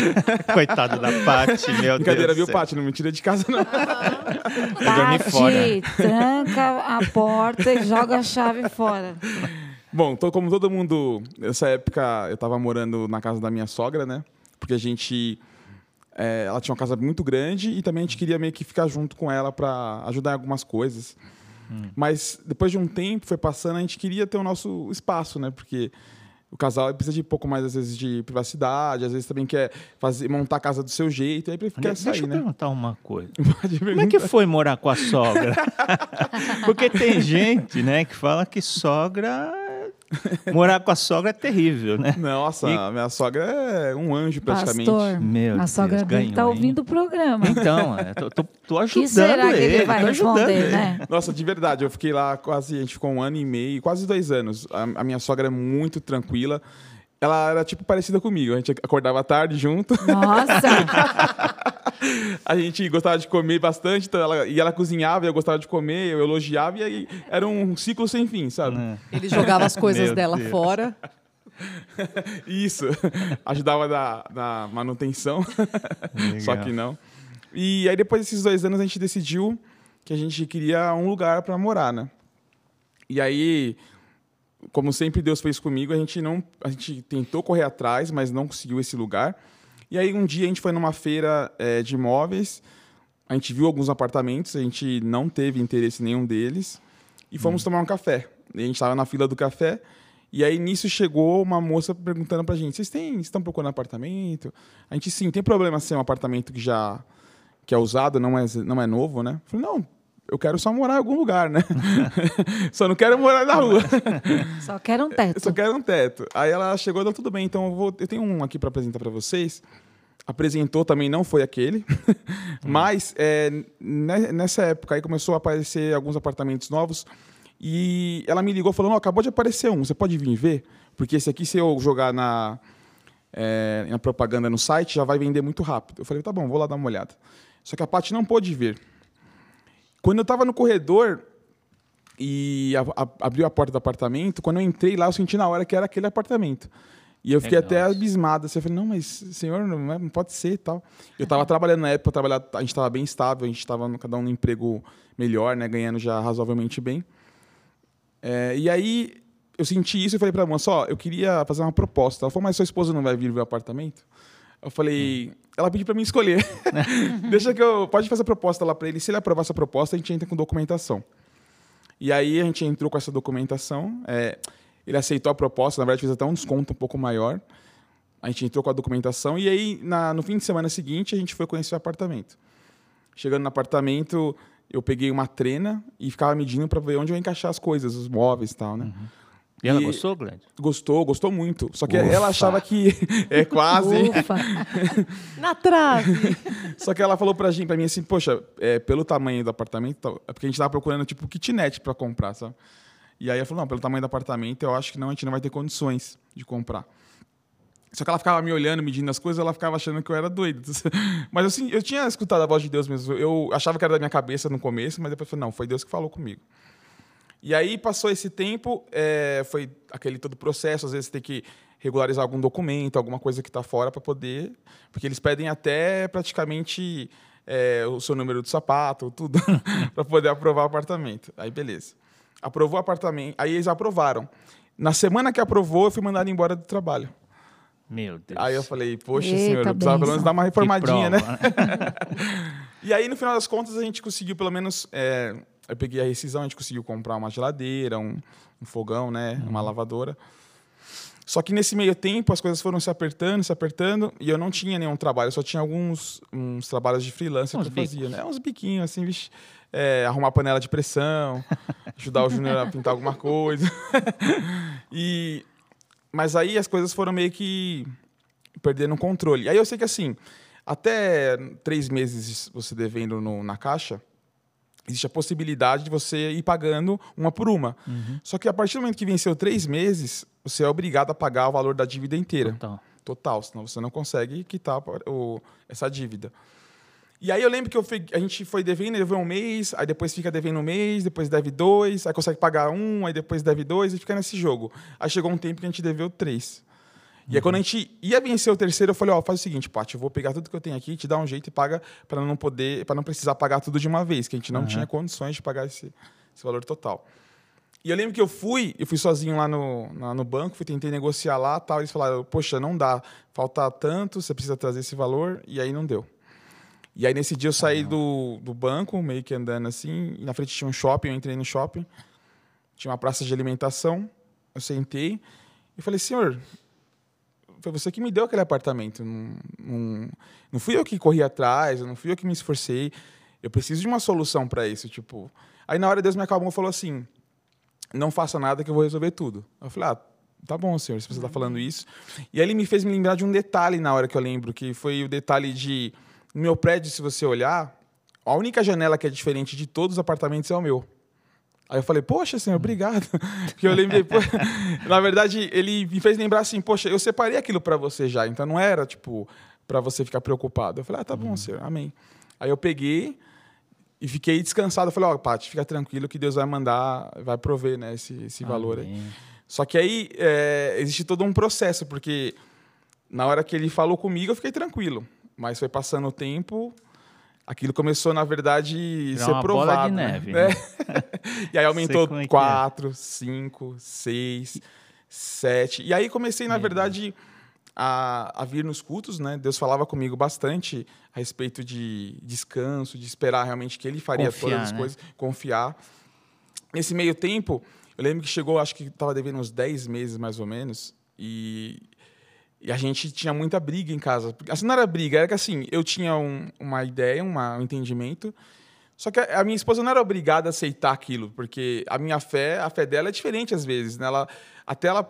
Speaker 2: Coitado da Paty, meu
Speaker 3: Brincadeira,
Speaker 2: Deus.
Speaker 3: viu. Paty? Não me tira de casa, não.
Speaker 4: Tati, tranca a porta e joga a chave fora.
Speaker 3: Bom, tô, como todo mundo, nessa época eu tava morando na casa da minha sogra, né? Porque a gente. é, ela tinha uma casa muito grande e também a gente queria meio que ficar junto com ela para ajudar em algumas coisas. Mas depois de um tempo, foi passando, a gente queria ter o nosso espaço, né? Porque o casal precisa de um pouco mais, às vezes, de privacidade, às vezes também quer fazer, montar a casa do seu jeito, aí quer
Speaker 2: Deixa
Speaker 3: sair,
Speaker 2: eu
Speaker 3: né?
Speaker 2: perguntar uma coisa.
Speaker 3: Pode
Speaker 2: Como é que foi morar com a sogra? Porque tem gente, né, que fala que sogra. Morar com a sogra é terrível, né?
Speaker 3: Nossa,
Speaker 2: E-
Speaker 3: a minha sogra é um anjo praticamente.
Speaker 4: Pastor,
Speaker 2: Meu
Speaker 4: a sogra
Speaker 2: Deus,
Speaker 4: dele tá
Speaker 2: ganhou, hein?
Speaker 4: ouvindo o programa.
Speaker 2: Então, é, tô, tô, tô ajudando
Speaker 4: que será que ele vai responder,
Speaker 2: ele.
Speaker 4: né?
Speaker 3: Nossa, de verdade, eu fiquei lá quase, a gente ficou um ano e meio, quase dois anos. A, a minha sogra é muito tranquila. Ela era, tipo, parecida comigo. A gente acordava à tarde junto.
Speaker 4: Nossa,
Speaker 3: A gente gostava de comer bastante, então ela, e ela cozinhava, e eu gostava de comer, eu elogiava, e aí era um ciclo sem fim, sabe?
Speaker 6: Ele jogava as coisas dela
Speaker 2: Deus.
Speaker 6: fora.
Speaker 3: Isso. Ajudava na, na manutenção, só
Speaker 2: Legal.
Speaker 3: que não. E aí, depois desses dois anos, a gente decidiu que a gente queria um lugar para morar, né? E aí, como sempre Deus fez comigo, a gente não, a gente tentou correr atrás, mas não conseguiu esse lugar. E aí um dia a gente foi numa feira eh, de imóveis, a gente viu alguns apartamentos, a gente não teve interesse em nenhum deles e fomos tomar um café. E a gente estava na fila do café e aí nisso chegou uma moça perguntando pra gente: "Vocês têm, estão procurando apartamento?" A gente sim, tem problema ser um apartamento que já que é usado, não é não é novo, né? Eu falei: "Não, eu quero só morar em algum lugar, né? só não quero morar na rua."
Speaker 4: só quero um teto.
Speaker 3: só quero um teto. Aí ela chegou e falou, tudo bem, então eu, vou, eu tenho um aqui para apresentar para vocês. Apresentou também, não foi aquele. Mas é, ne- nessa época aí começou a aparecer alguns apartamentos novos. E ela me ligou falando, "Ó, acabou de aparecer um, você pode vir ver? Porque esse aqui, se eu jogar na, é, na propaganda no site, já vai vender muito rápido. Eu falei, tá bom, vou lá dar uma olhada. Só que a Paty não pôde ver. Quando eu estava no corredor, e a- a- abriu a porta do apartamento. Quando eu entrei lá, eu senti na hora que era aquele apartamento. E eu fiquei
Speaker 2: Legal.
Speaker 3: até abismado. Assim, eu falei, não, mas senhor, não, é- não pode ser e tal. Eu estava trabalhando na época, eu trabalhava- a gente estava bem estável, a gente estava cada um no emprego melhor, né, ganhando já razoavelmente bem. É, e aí eu senti isso e falei pra moça, ó, eu queria fazer uma proposta. Ela falou, mas sua esposa não vai vir ver o apartamento? Eu falei, ela pediu pra mim escolher. Deixa que eu. Pode fazer a proposta lá pra ele. Se ele aprovar essa proposta, a gente entra com documentação. E aí a gente entrou com essa documentação. é, ele aceitou a proposta, na verdade fez até um desconto um pouco maior. A gente entrou com a documentação e aí na- no fim de semana seguinte a gente foi conhecer o apartamento. Chegando no apartamento, eu peguei uma trena e ficava medindo para ver onde eu ia encaixar as coisas, os móveis e tal, né?
Speaker 2: E ela
Speaker 3: E-
Speaker 2: gostou, Glenn?
Speaker 3: Gostou, gostou muito. Só que ela achava que é quase.
Speaker 4: Ufa.
Speaker 6: Na trave.
Speaker 3: Só que ela falou pra, gente, pra mim assim, poxa, é, pelo tamanho do apartamento, é porque a gente tava procurando tipo kitnet pra comprar, sabe? E aí ela falou, não, pelo tamanho do apartamento, eu acho que não, a gente não vai ter condições de comprar. Só que ela ficava me olhando, medindo as coisas, ela ficava achando que eu era doido. Mas assim, eu tinha escutado a voz de Deus mesmo. Eu achava que era da minha cabeça no começo, mas depois eu falei, não, foi Deus que falou comigo. E aí passou esse tempo, é, foi aquele todo processo, às vezes tem que regularizar algum documento, alguma coisa que está fora para poder, porque eles pedem até praticamente é, o seu número de sapato, tudo, para poder aprovar o apartamento. Aí beleza. Aprovou o apartamento, aí eles aprovaram. Na semana que aprovou, eu fui mandado embora do trabalho.
Speaker 2: Meu Deus.
Speaker 3: Aí eu falei, poxa
Speaker 4: Eita,
Speaker 3: senhor, eu precisava pelo menos dar uma reformadinha, né?
Speaker 2: prova,
Speaker 3: E aí, no final das contas, a gente conseguiu, pelo menos. é, eu peguei a rescisão, a gente conseguiu comprar uma geladeira, um, um fogão, né? Uma lavadora. Só que nesse meio tempo, as coisas foram se apertando, se apertando, e eu não tinha nenhum trabalho, eu só tinha alguns uns trabalhos de freelancer
Speaker 2: Uns
Speaker 3: que eu fazia, né? Uns biquinhos, assim, vixe, é, arrumar panela de pressão, ajudar o Júnior a pintar alguma coisa. e, mas aí as coisas foram meio que perdendo o controle. Aí eu sei que assim, até três meses você devendo no- na caixa, existe a possibilidade de você ir pagando uma por uma. Só que a partir do momento que venceu três meses, você é obrigado a pagar o valor da dívida inteira.
Speaker 2: Então,
Speaker 3: Total, senão você não consegue quitar o- essa dívida. E aí eu lembro que eu fui- a gente foi devendo, deveu um mês, aí depois fica devendo um mês, depois deve dois, aí consegue pagar um, aí depois deve dois, e fica nesse jogo. Aí chegou um tempo que a gente deveu três. E aí quando a gente ia vencer o terceiro, eu falei, ó, faz o seguinte, Paty, eu vou pegar tudo que eu tenho aqui, te dar um jeito e paga para não poder, para não precisar pagar tudo de uma vez, que a gente não tinha condições de pagar esse, esse valor total. E eu lembro que eu fui, eu fui sozinho lá no, lá no banco, fui tentei negociar lá, tal, eles falaram, poxa, não dá, falta tanto, você precisa trazer esse valor, e aí não deu. E aí nesse dia eu saí do, do banco, meio que andando assim, e na frente tinha um shopping, eu entrei no shopping, tinha uma praça de alimentação, eu sentei, E falei, senhor, foi você que me deu aquele apartamento. Não, não, não fui eu que corri atrás, não fui eu que me esforcei. Eu preciso de uma solução para isso. Tipo, aí na hora Deus me acalmou e falou assim: não faça nada que eu vou resolver tudo. Eu falei, ah, tá bom, senhor, se você está falando isso. E aí ele me fez me lembrar de um detalhe na hora que eu lembro, que foi o detalhe de no meu prédio, se você olhar, a única janela que é diferente de todos os apartamentos é o meu. Aí eu falei, poxa, senhor, obrigado. Porque eu lembrei, pô, na verdade, ele me fez lembrar assim, poxa, eu separei aquilo para você já, então não era tipo para você ficar preocupado. Eu falei, ah, tá bom, senhor, amém. Aí eu peguei e fiquei descansado. Eu falei, ó, oh, Paty, fica tranquilo que Deus vai mandar, vai prover, né, esse, esse valor aí. Só que aí é, existe todo um processo, porque na hora que ele falou comigo, eu fiquei tranquilo. Mas foi passando o tempo, aquilo começou, na verdade, a ser
Speaker 2: uma
Speaker 3: provado.
Speaker 2: Bola de
Speaker 3: né?
Speaker 2: neve.
Speaker 3: É. e aí aumentou
Speaker 2: como é que é.
Speaker 3: quatro, cinco, seis, sete. E aí comecei, na verdade, a, a vir nos cultos, né? Deus falava comigo bastante a respeito de descanso, de esperar realmente que Ele faria
Speaker 2: Confiar,
Speaker 3: todas as
Speaker 2: né?
Speaker 3: coisas, confiar. Nesse meio tempo, eu lembro que chegou, acho que estava devendo uns 10 meses mais ou menos, e, e a gente tinha muita briga em casa. Assim, não era briga, era que assim, eu tinha um- uma ideia, uma- um entendimento, só que a, a minha esposa não era obrigada a aceitar aquilo, porque a minha fé, a fé dela é diferente às vezes. Né? Ela, até ela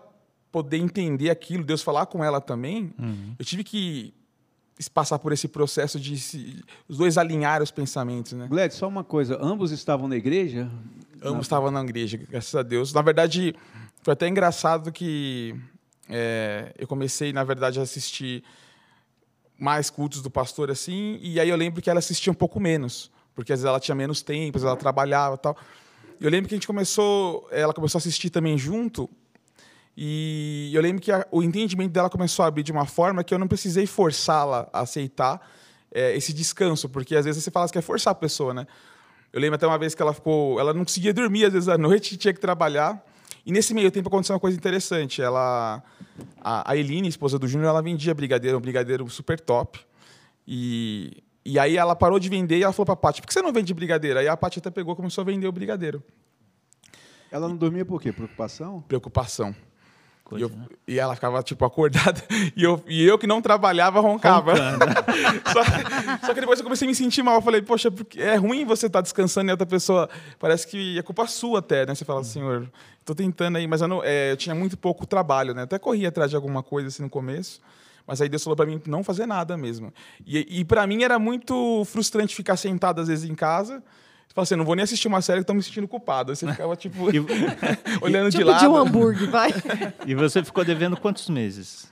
Speaker 3: poder entender aquilo, Deus falar com ela também, eu tive que passar por esse processo de se- os dois alinhar os pensamentos, né?
Speaker 1: Gled, só uma coisa, ambos estavam na igreja?
Speaker 3: Ambos estavam na igreja, graças a Deus. Na verdade, foi até engraçado que é, eu comecei, na verdade, a assistir mais cultos do pastor assim, e aí eu lembro que ela assistia um pouco menos, porque às vezes ela tinha menos tempo, às vezes ela trabalhava tal. Eu lembro que a gente começou, ela começou a assistir também junto, e eu lembro que a- o entendimento dela começou a abrir de uma forma que eu não precisei forçá-la a aceitar é, esse descanso, porque às vezes você fala que quer forçar a pessoa, né? Eu lembro até uma vez que ela ficou, ela não conseguia dormir às vezes à noite, tinha que trabalhar. E nesse meio tempo aconteceu uma coisa interessante. Ela, a, a Eline, esposa do Júnior, ela vendia brigadeiro, um brigadeiro super top. E, e aí ela parou de vender e ela falou para a Paty, por que você não vende brigadeiro? Aí a Paty até pegou e começou a vender o brigadeiro.
Speaker 1: Ela não dormia por quê? Preocupação?
Speaker 3: Preocupação. E, eu-
Speaker 2: né?
Speaker 3: e ela ficava, tipo, acordada. E eu, e eu que não trabalhava, roncava. só, só que depois eu comecei a me sentir mal. Eu falei, poxa, porque é ruim você estar descansando e outra pessoa... Parece que é culpa sua até, né? Você fala, senhor, tô tentando aí. Mas eu, não, é, eu tinha muito pouco trabalho, né? Até corri atrás de alguma coisa, assim, no começo. Mas aí Deus falou para mim não fazer nada mesmo. E, e para mim era muito frustrante ficar sentado, às vezes, em casa... Você fala assim, não vou nem assistir uma série que tô me sentindo culpado. Aí você ficava, tipo,
Speaker 2: E,
Speaker 3: olhando de
Speaker 6: Tipo
Speaker 3: lado.
Speaker 6: de um hambúrguer, vai.
Speaker 2: e você ficou devendo quantos meses?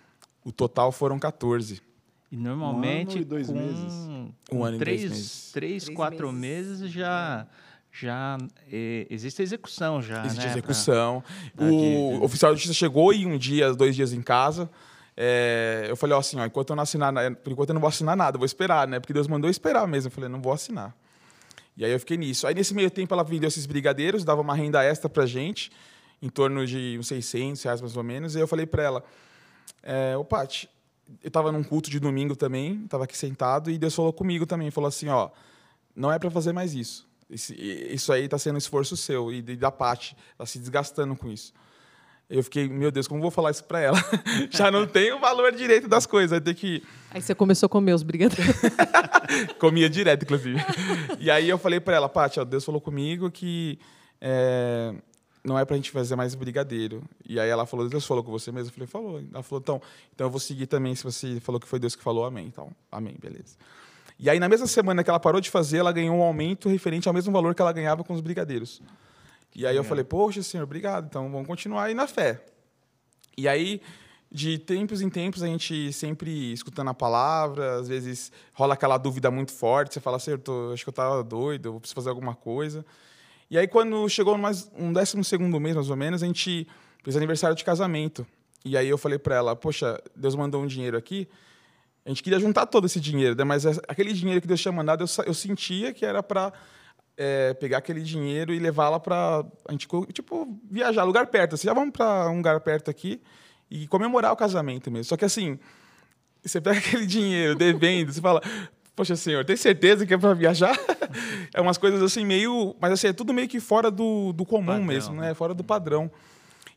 Speaker 3: O total foram 14.
Speaker 2: E normalmente
Speaker 1: Um ano e dois
Speaker 2: com,
Speaker 1: meses.
Speaker 3: Um ano e dois
Speaker 2: três,
Speaker 3: meses.
Speaker 2: três,
Speaker 6: Três
Speaker 2: quatro
Speaker 6: meses.
Speaker 2: meses, já já eh, existe execução já,
Speaker 3: Existe
Speaker 2: né?
Speaker 3: execução.
Speaker 2: da
Speaker 3: O
Speaker 2: dívida.
Speaker 3: oficial de justiça chegou e um dia, dois dias em casa. é, eu falei, ó, assim, ó, enquanto eu não assinar, na- por enquanto eu não vou assinar nada, eu vou esperar, né? Porque Deus mandou eu esperar mesmo. Eu falei, não vou assinar. E aí eu fiquei nisso. Aí nesse meio tempo ela vendeu esses brigadeiros, dava uma renda extra pra gente, em torno de uns 600 reais mais ou menos. E eu falei pra ela, é, ô Paty, eu tava num culto de domingo também, tava aqui sentado, e Deus falou comigo também, falou assim, ó, não é para fazer mais isso. Esse- isso aí tá sendo um esforço seu e da Paty, tá se desgastando com isso. Eu fiquei, meu Deus, como vou falar isso para ela? Já não tem o valor direito das coisas, vai ter que
Speaker 6: Aí você começou a comer os brigadeiros.
Speaker 3: comia direto, inclusive. e aí eu falei para ela, Paty, Deus falou comigo que é, não é pra gente fazer mais brigadeiro. E aí ela falou, Deus falou com você mesmo? Eu falei, falou. Ela falou, então, então eu vou seguir também, se você falou que foi Deus que falou, amém. Então, amém, beleza. E aí, na mesma semana que ela parou de fazer, ela ganhou um aumento referente ao mesmo valor que ela ganhava com os brigadeiros. E aí eu falei, poxa, senhor, obrigado. Então, vamos continuar aí na fé. E aí, de tempos em tempos, a gente sempre escutando a palavra, às vezes rola aquela dúvida muito forte, você fala assim, eu tô, acho que eu tava doido, eu preciso fazer alguma coisa. E aí, quando chegou mais um décimo segundo mês, mais ou menos, a gente fez aniversário de casamento. E aí eu falei para ela, poxa, Deus mandou um dinheiro aqui, a gente queria juntar todo esse dinheiro, né? mas aquele dinheiro que Deus tinha mandado, eu, eu sentia que era para pegar aquele dinheiro e levá-la para a gente tipo viajar lugar perto, assim, já vamos para um lugar perto aqui e comemorar o casamento mesmo. Só que assim, você pega aquele dinheiro devendo, você fala, poxa senhor, tem certeza que é para viajar? é umas coisas assim meio, mas assim é tudo meio que fora do, do comum
Speaker 2: Padrão,
Speaker 3: mesmo,
Speaker 2: né?
Speaker 3: né? Fora do padrão.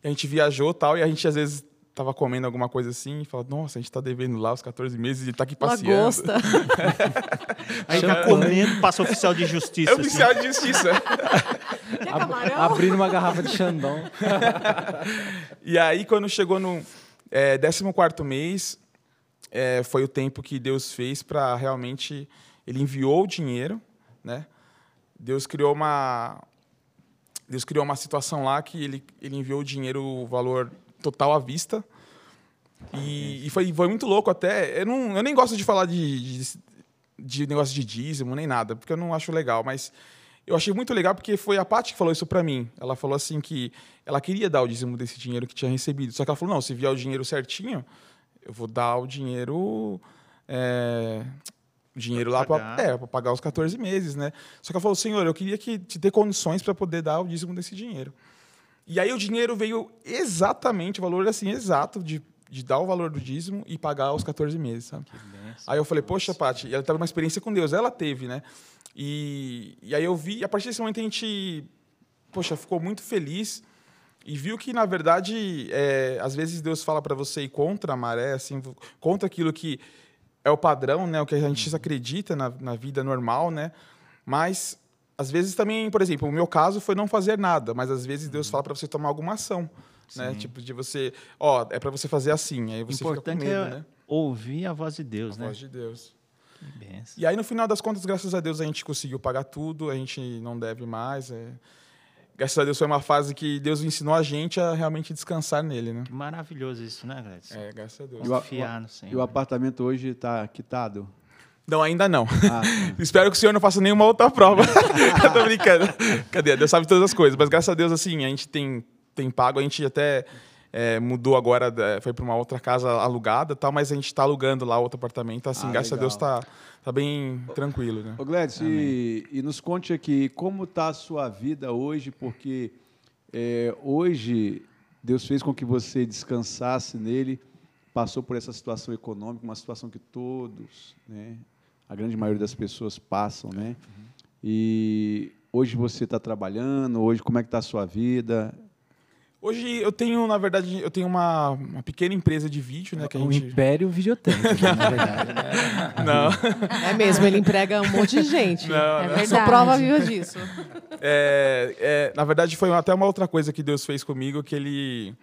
Speaker 3: E a gente viajou tal e a gente às vezes tava comendo alguma coisa assim e nossa, a gente tá devendo lá os 14 meses e tá aqui passeando.
Speaker 6: Lagosta.
Speaker 2: Aí tá comendo, passa oficial de justiça.
Speaker 3: É
Speaker 2: assim.
Speaker 3: oficial de justiça.
Speaker 6: Camarão?
Speaker 7: Abrindo uma garrafa de Xandão.
Speaker 3: E aí, quando chegou no é, 14 mês, é, foi o tempo que Deus fez para realmente. Ele enviou o dinheiro, né? Deus criou uma. Deus criou uma situação lá que ele, ele enviou o dinheiro, o valor total à vista. E, e foi, foi muito louco até. Eu, não, eu nem gosto de falar de, de, de negócio de dízimo, nem nada, porque eu não acho legal, mas eu achei muito legal porque foi a Paty que falou isso para mim. Ela falou assim que ela queria dar o dízimo desse dinheiro que tinha recebido. Só que ela falou, não, se vier o dinheiro certinho, eu vou dar o dinheiro... É, dinheiro lá para
Speaker 2: pagar.
Speaker 3: é, pra pagar os 14 meses, né? Só que ela falou, senhor, eu queria que te ter condições para poder dar o dízimo desse dinheiro. E aí o dinheiro veio exatamente, o valor assim, exato, de, de dar o valor do dízimo e pagar os 14 meses, sabe? Aí eu falei, poxa, Paty, ela teve uma experiência com Deus, ela teve, né? E, e aí eu vi, a partir desse momento a gente, poxa, ficou muito feliz e viu que, na verdade, é, às vezes Deus fala para você ir contra a maré, assim, contra aquilo que é o padrão, né? O que a gente acredita na, na vida normal, né? Mas, às vezes também, por exemplo, o meu caso foi não fazer nada, mas às vezes Deus fala para você tomar alguma ação, né? Tipo, de você, ó, é para você fazer assim, aí você
Speaker 2: importante
Speaker 3: fica com medo,
Speaker 2: é
Speaker 3: né?
Speaker 2: ouvir a voz de Deus,
Speaker 3: A
Speaker 2: né?
Speaker 3: voz de Deus.
Speaker 2: Que benção.
Speaker 3: E aí, no final das contas, graças a Deus, a gente conseguiu pagar tudo, a gente não deve mais. é. Graças a Deus foi uma fase que Deus ensinou a gente a realmente descansar nele, né?
Speaker 2: Maravilhoso isso, né, Gladys?
Speaker 3: É, graças a Deus.
Speaker 1: O-
Speaker 2: Confiar no Senhor.
Speaker 1: E o apartamento hoje está quitado?
Speaker 3: Não, ainda não.
Speaker 1: Ah,
Speaker 3: Espero que o senhor não faça nenhuma outra prova. Eu tô brincando. Cadê? Deus sabe todas as coisas. Mas graças a Deus, assim, a gente tem, tem pago. A gente até é, mudou agora, da- foi para uma outra casa alugada tal, mas a gente está alugando lá outro apartamento. Assim,
Speaker 1: Ah,
Speaker 3: graças a
Speaker 1: legal.
Speaker 3: Deus tá, tá bem tranquilo, né?
Speaker 1: Ô Gladys, e, e nos conte aqui como está a sua vida hoje, porque é, hoje Deus fez com que você descansasse nele, passou por essa situação econômica, uma situação que todos, né, a grande maioria das pessoas passam, né? E hoje você está trabalhando, hoje como é que está a sua vida?
Speaker 3: Hoje eu tenho, na verdade, eu tenho uma, uma pequena empresa de vídeo, né? Que a
Speaker 7: Um
Speaker 3: gente...
Speaker 7: império videotape, na verdade. né?
Speaker 3: Não.
Speaker 6: É mesmo, ele emprega um monte de gente.
Speaker 3: Não,
Speaker 4: É
Speaker 3: não.
Speaker 6: Sou
Speaker 4: verdade.
Speaker 6: prova viva disso.
Speaker 3: É, é, na verdade, foi até uma outra coisa que Deus fez comigo, que ele...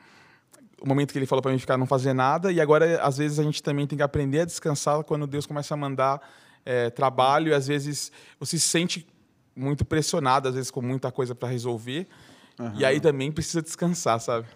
Speaker 3: O momento que ele falou para mim ficar não fazer nada, e agora, às vezes, a gente também tem que aprender a descansar quando Deus começa a mandar é, trabalho, e às vezes você se sente muito pressionado, às vezes com muita coisa para resolver, e aí também precisa descansar, sabe?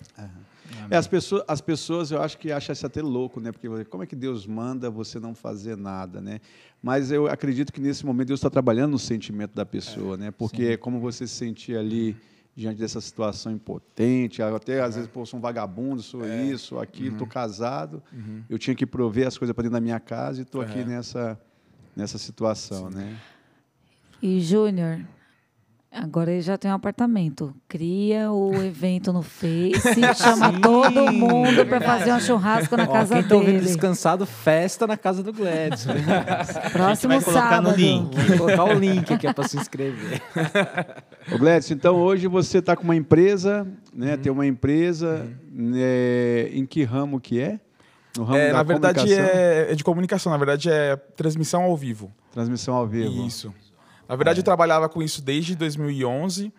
Speaker 1: É, as, pessoas, as pessoas, eu acho que acham isso até louco, né? Porque como é que Deus manda você não fazer nada, né? Mas eu acredito que nesse momento Deus está trabalhando no sentimento da pessoa, né? Porque é como você se sentir ali diante dessa situação impotente, até às vezes, pô, sou um vagabundo, sou isso, sou aquilo, estou casado, eu tinha que prover as coisas para dentro da minha casa e estou aqui nessa, nessa situação, né?
Speaker 4: E Júnior, agora ele já tem um apartamento. Cria o evento no Face, chama todo mundo para fazer um churrasco na
Speaker 7: Ó,
Speaker 4: casa
Speaker 7: quem tá ouvindo
Speaker 4: dele.
Speaker 7: descansado, festa na casa do Gladys.
Speaker 4: Próximo
Speaker 2: vai colocar
Speaker 4: sábado.
Speaker 2: no link.
Speaker 7: Vou colocar o link aqui é para se inscrever.
Speaker 1: Ô Gladys, então hoje você está com uma empresa, né? Tem uma empresa, né, em que ramo que é?
Speaker 3: É, na verdade, é, é de comunicação, na verdade, é transmissão ao vivo.
Speaker 1: Transmissão ao vivo.
Speaker 3: Isso. Na verdade, eu trabalhava com isso desde 2011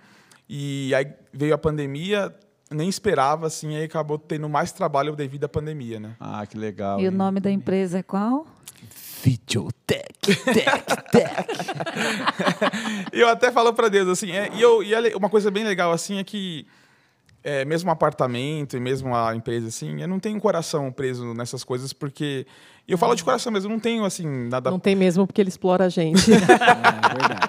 Speaker 3: e aí veio a pandemia, nem esperava, assim, aí acabou tendo mais trabalho devido à pandemia, né?
Speaker 1: Ah, que legal.
Speaker 4: E o
Speaker 1: hein?
Speaker 4: nome da empresa é qual?
Speaker 7: Videotech, tech, tech.
Speaker 3: Eu até falo para Deus, assim, é, e, eu, e é uma coisa bem legal, assim, é que é, mesmo o apartamento e mesmo a empresa, assim, eu não tenho um coração preso nessas coisas, porque... E eu falo de coração mesmo, eu não tenho, assim, nada...
Speaker 6: Não tem mesmo porque ele explora a gente.
Speaker 7: É verdade.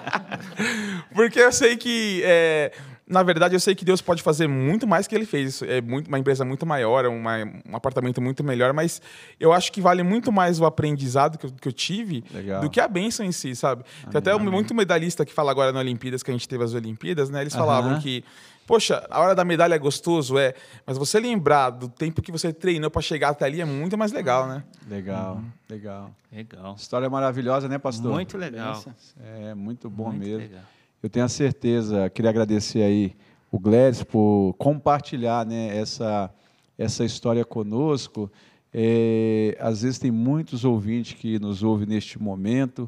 Speaker 3: Porque eu sei que, é, na verdade, eu sei que Deus pode fazer muito mais que ele fez. É muito, uma empresa muito maior, é uma, um apartamento muito melhor, mas eu acho que vale muito mais o aprendizado que eu, que eu tive
Speaker 1: Legal.
Speaker 3: do que a bênção em si, sabe? Tem até um, muito medalhista que fala agora na Olimpíadas, que a gente teve as Olimpíadas, né? Eles falavam que, poxa, a hora da medalha é gostoso, é, mas você lembrar do tempo que você treinou para chegar até ali é muito mais legal, né?
Speaker 1: Legal, legal.
Speaker 2: Legal.
Speaker 1: História maravilhosa, né, pastor?
Speaker 2: Muito legal.
Speaker 1: É, muito bom
Speaker 2: Muito
Speaker 1: mesmo.
Speaker 2: legal.
Speaker 1: Eu tenho a certeza, queria agradecer aí o Gladys por compartilhar né, essa, essa história conosco. É, às vezes tem muitos ouvintes que nos ouvem neste momento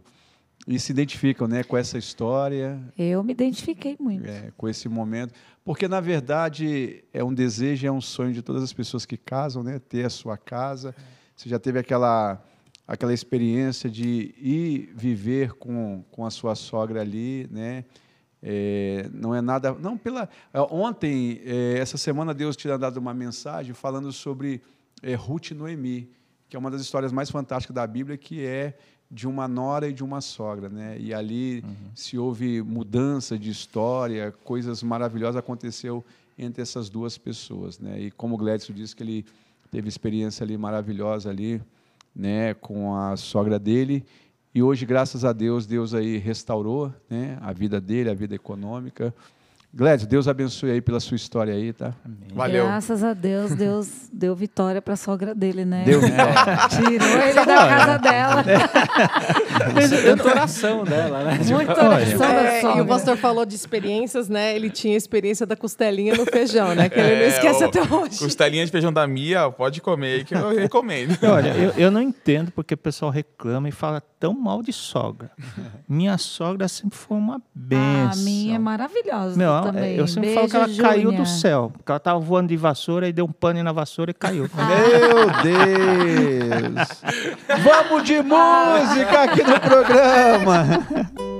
Speaker 1: e se identificam né, com essa história,
Speaker 4: Eu me identifiquei muito.
Speaker 1: é, com esse momento, porque na verdade é um desejo, é um sonho de todas as pessoas que casam, né, ter a sua casa. Você já teve aquela aquela experiência de ir viver com, com a sua sogra ali, né? É, não é nada, não pela. é, Ontem, é, essa semana Deus tinha dado uma mensagem falando sobre é, Ruth e Noemi, que é uma das histórias mais fantásticas da Bíblia, que é de uma nora e de uma sogra, né? E ali se houve mudança de história, coisas maravilhosas aconteceu entre essas duas pessoas, né? E como o Gledson disse que ele teve experiência ali maravilhosa ali, né, com a sogra dele, e hoje graças a Deus, Deus aí restaurou, né, a vida dele, a vida econômica. Gledson, Deus abençoe aí pela sua história aí, tá?
Speaker 3: Valeu.
Speaker 4: Graças a Deus, Deus deu vitória para a sogra dele, né?
Speaker 1: Deu vitória.
Speaker 4: Tirou ele da casa dela.
Speaker 7: Tanta oração dela, né?
Speaker 4: Muita oração da
Speaker 6: É, e o
Speaker 4: sogra.
Speaker 6: pastor falou de experiências, né? Ele tinha a experiência da costelinha no feijão, né? Que ele não
Speaker 3: É,
Speaker 6: esquece
Speaker 3: o
Speaker 6: até hoje.
Speaker 3: Costelinha de feijão da Mia, pode comer aí que eu recomendo.
Speaker 2: Olha, eu, eu não entendo porque o pessoal reclama e fala tão mal de sogra. Minha sogra sempre foi uma benção.
Speaker 4: A minha é maravilhosa
Speaker 2: Meu,
Speaker 4: também.
Speaker 2: eu sempre
Speaker 4: Beijo,
Speaker 2: falo que ela caiu
Speaker 4: Júnia.
Speaker 2: do céu. Porque ela tava voando de vassoura e deu um pane na vassoura e caiu.
Speaker 1: Meu Deus! Vamos de música aqui no programa!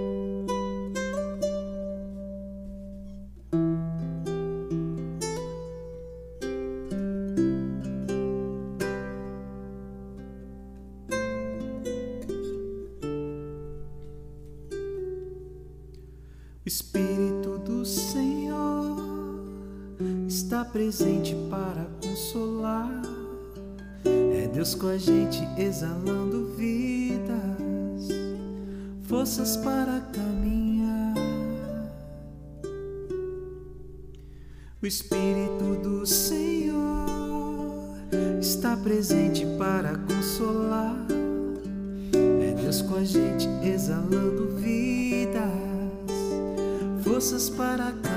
Speaker 8: presente para consolar. É Deus com a gente exalando vidas, forças para caminhar. O Espírito do Senhor está presente para consolar. É Deus com a gente exalando vidas, forças para caminhar.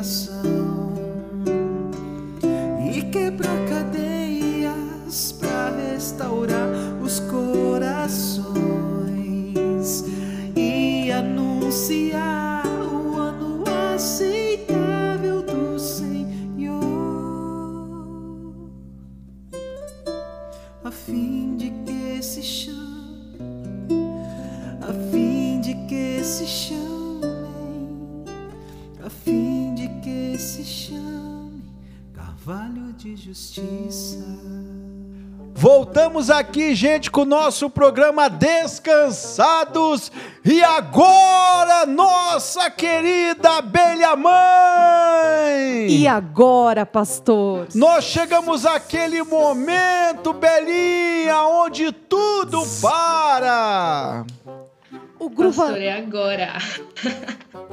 Speaker 8: Libertação
Speaker 10: Voltamos aqui, gente, com o nosso programa Descansados. E agora, nossa querida abelha mãe!
Speaker 6: E agora, pastor?
Speaker 10: Nós chegamos àquele momento, Belinha, onde tudo para.
Speaker 6: O gruva...
Speaker 5: Pastor, é agora.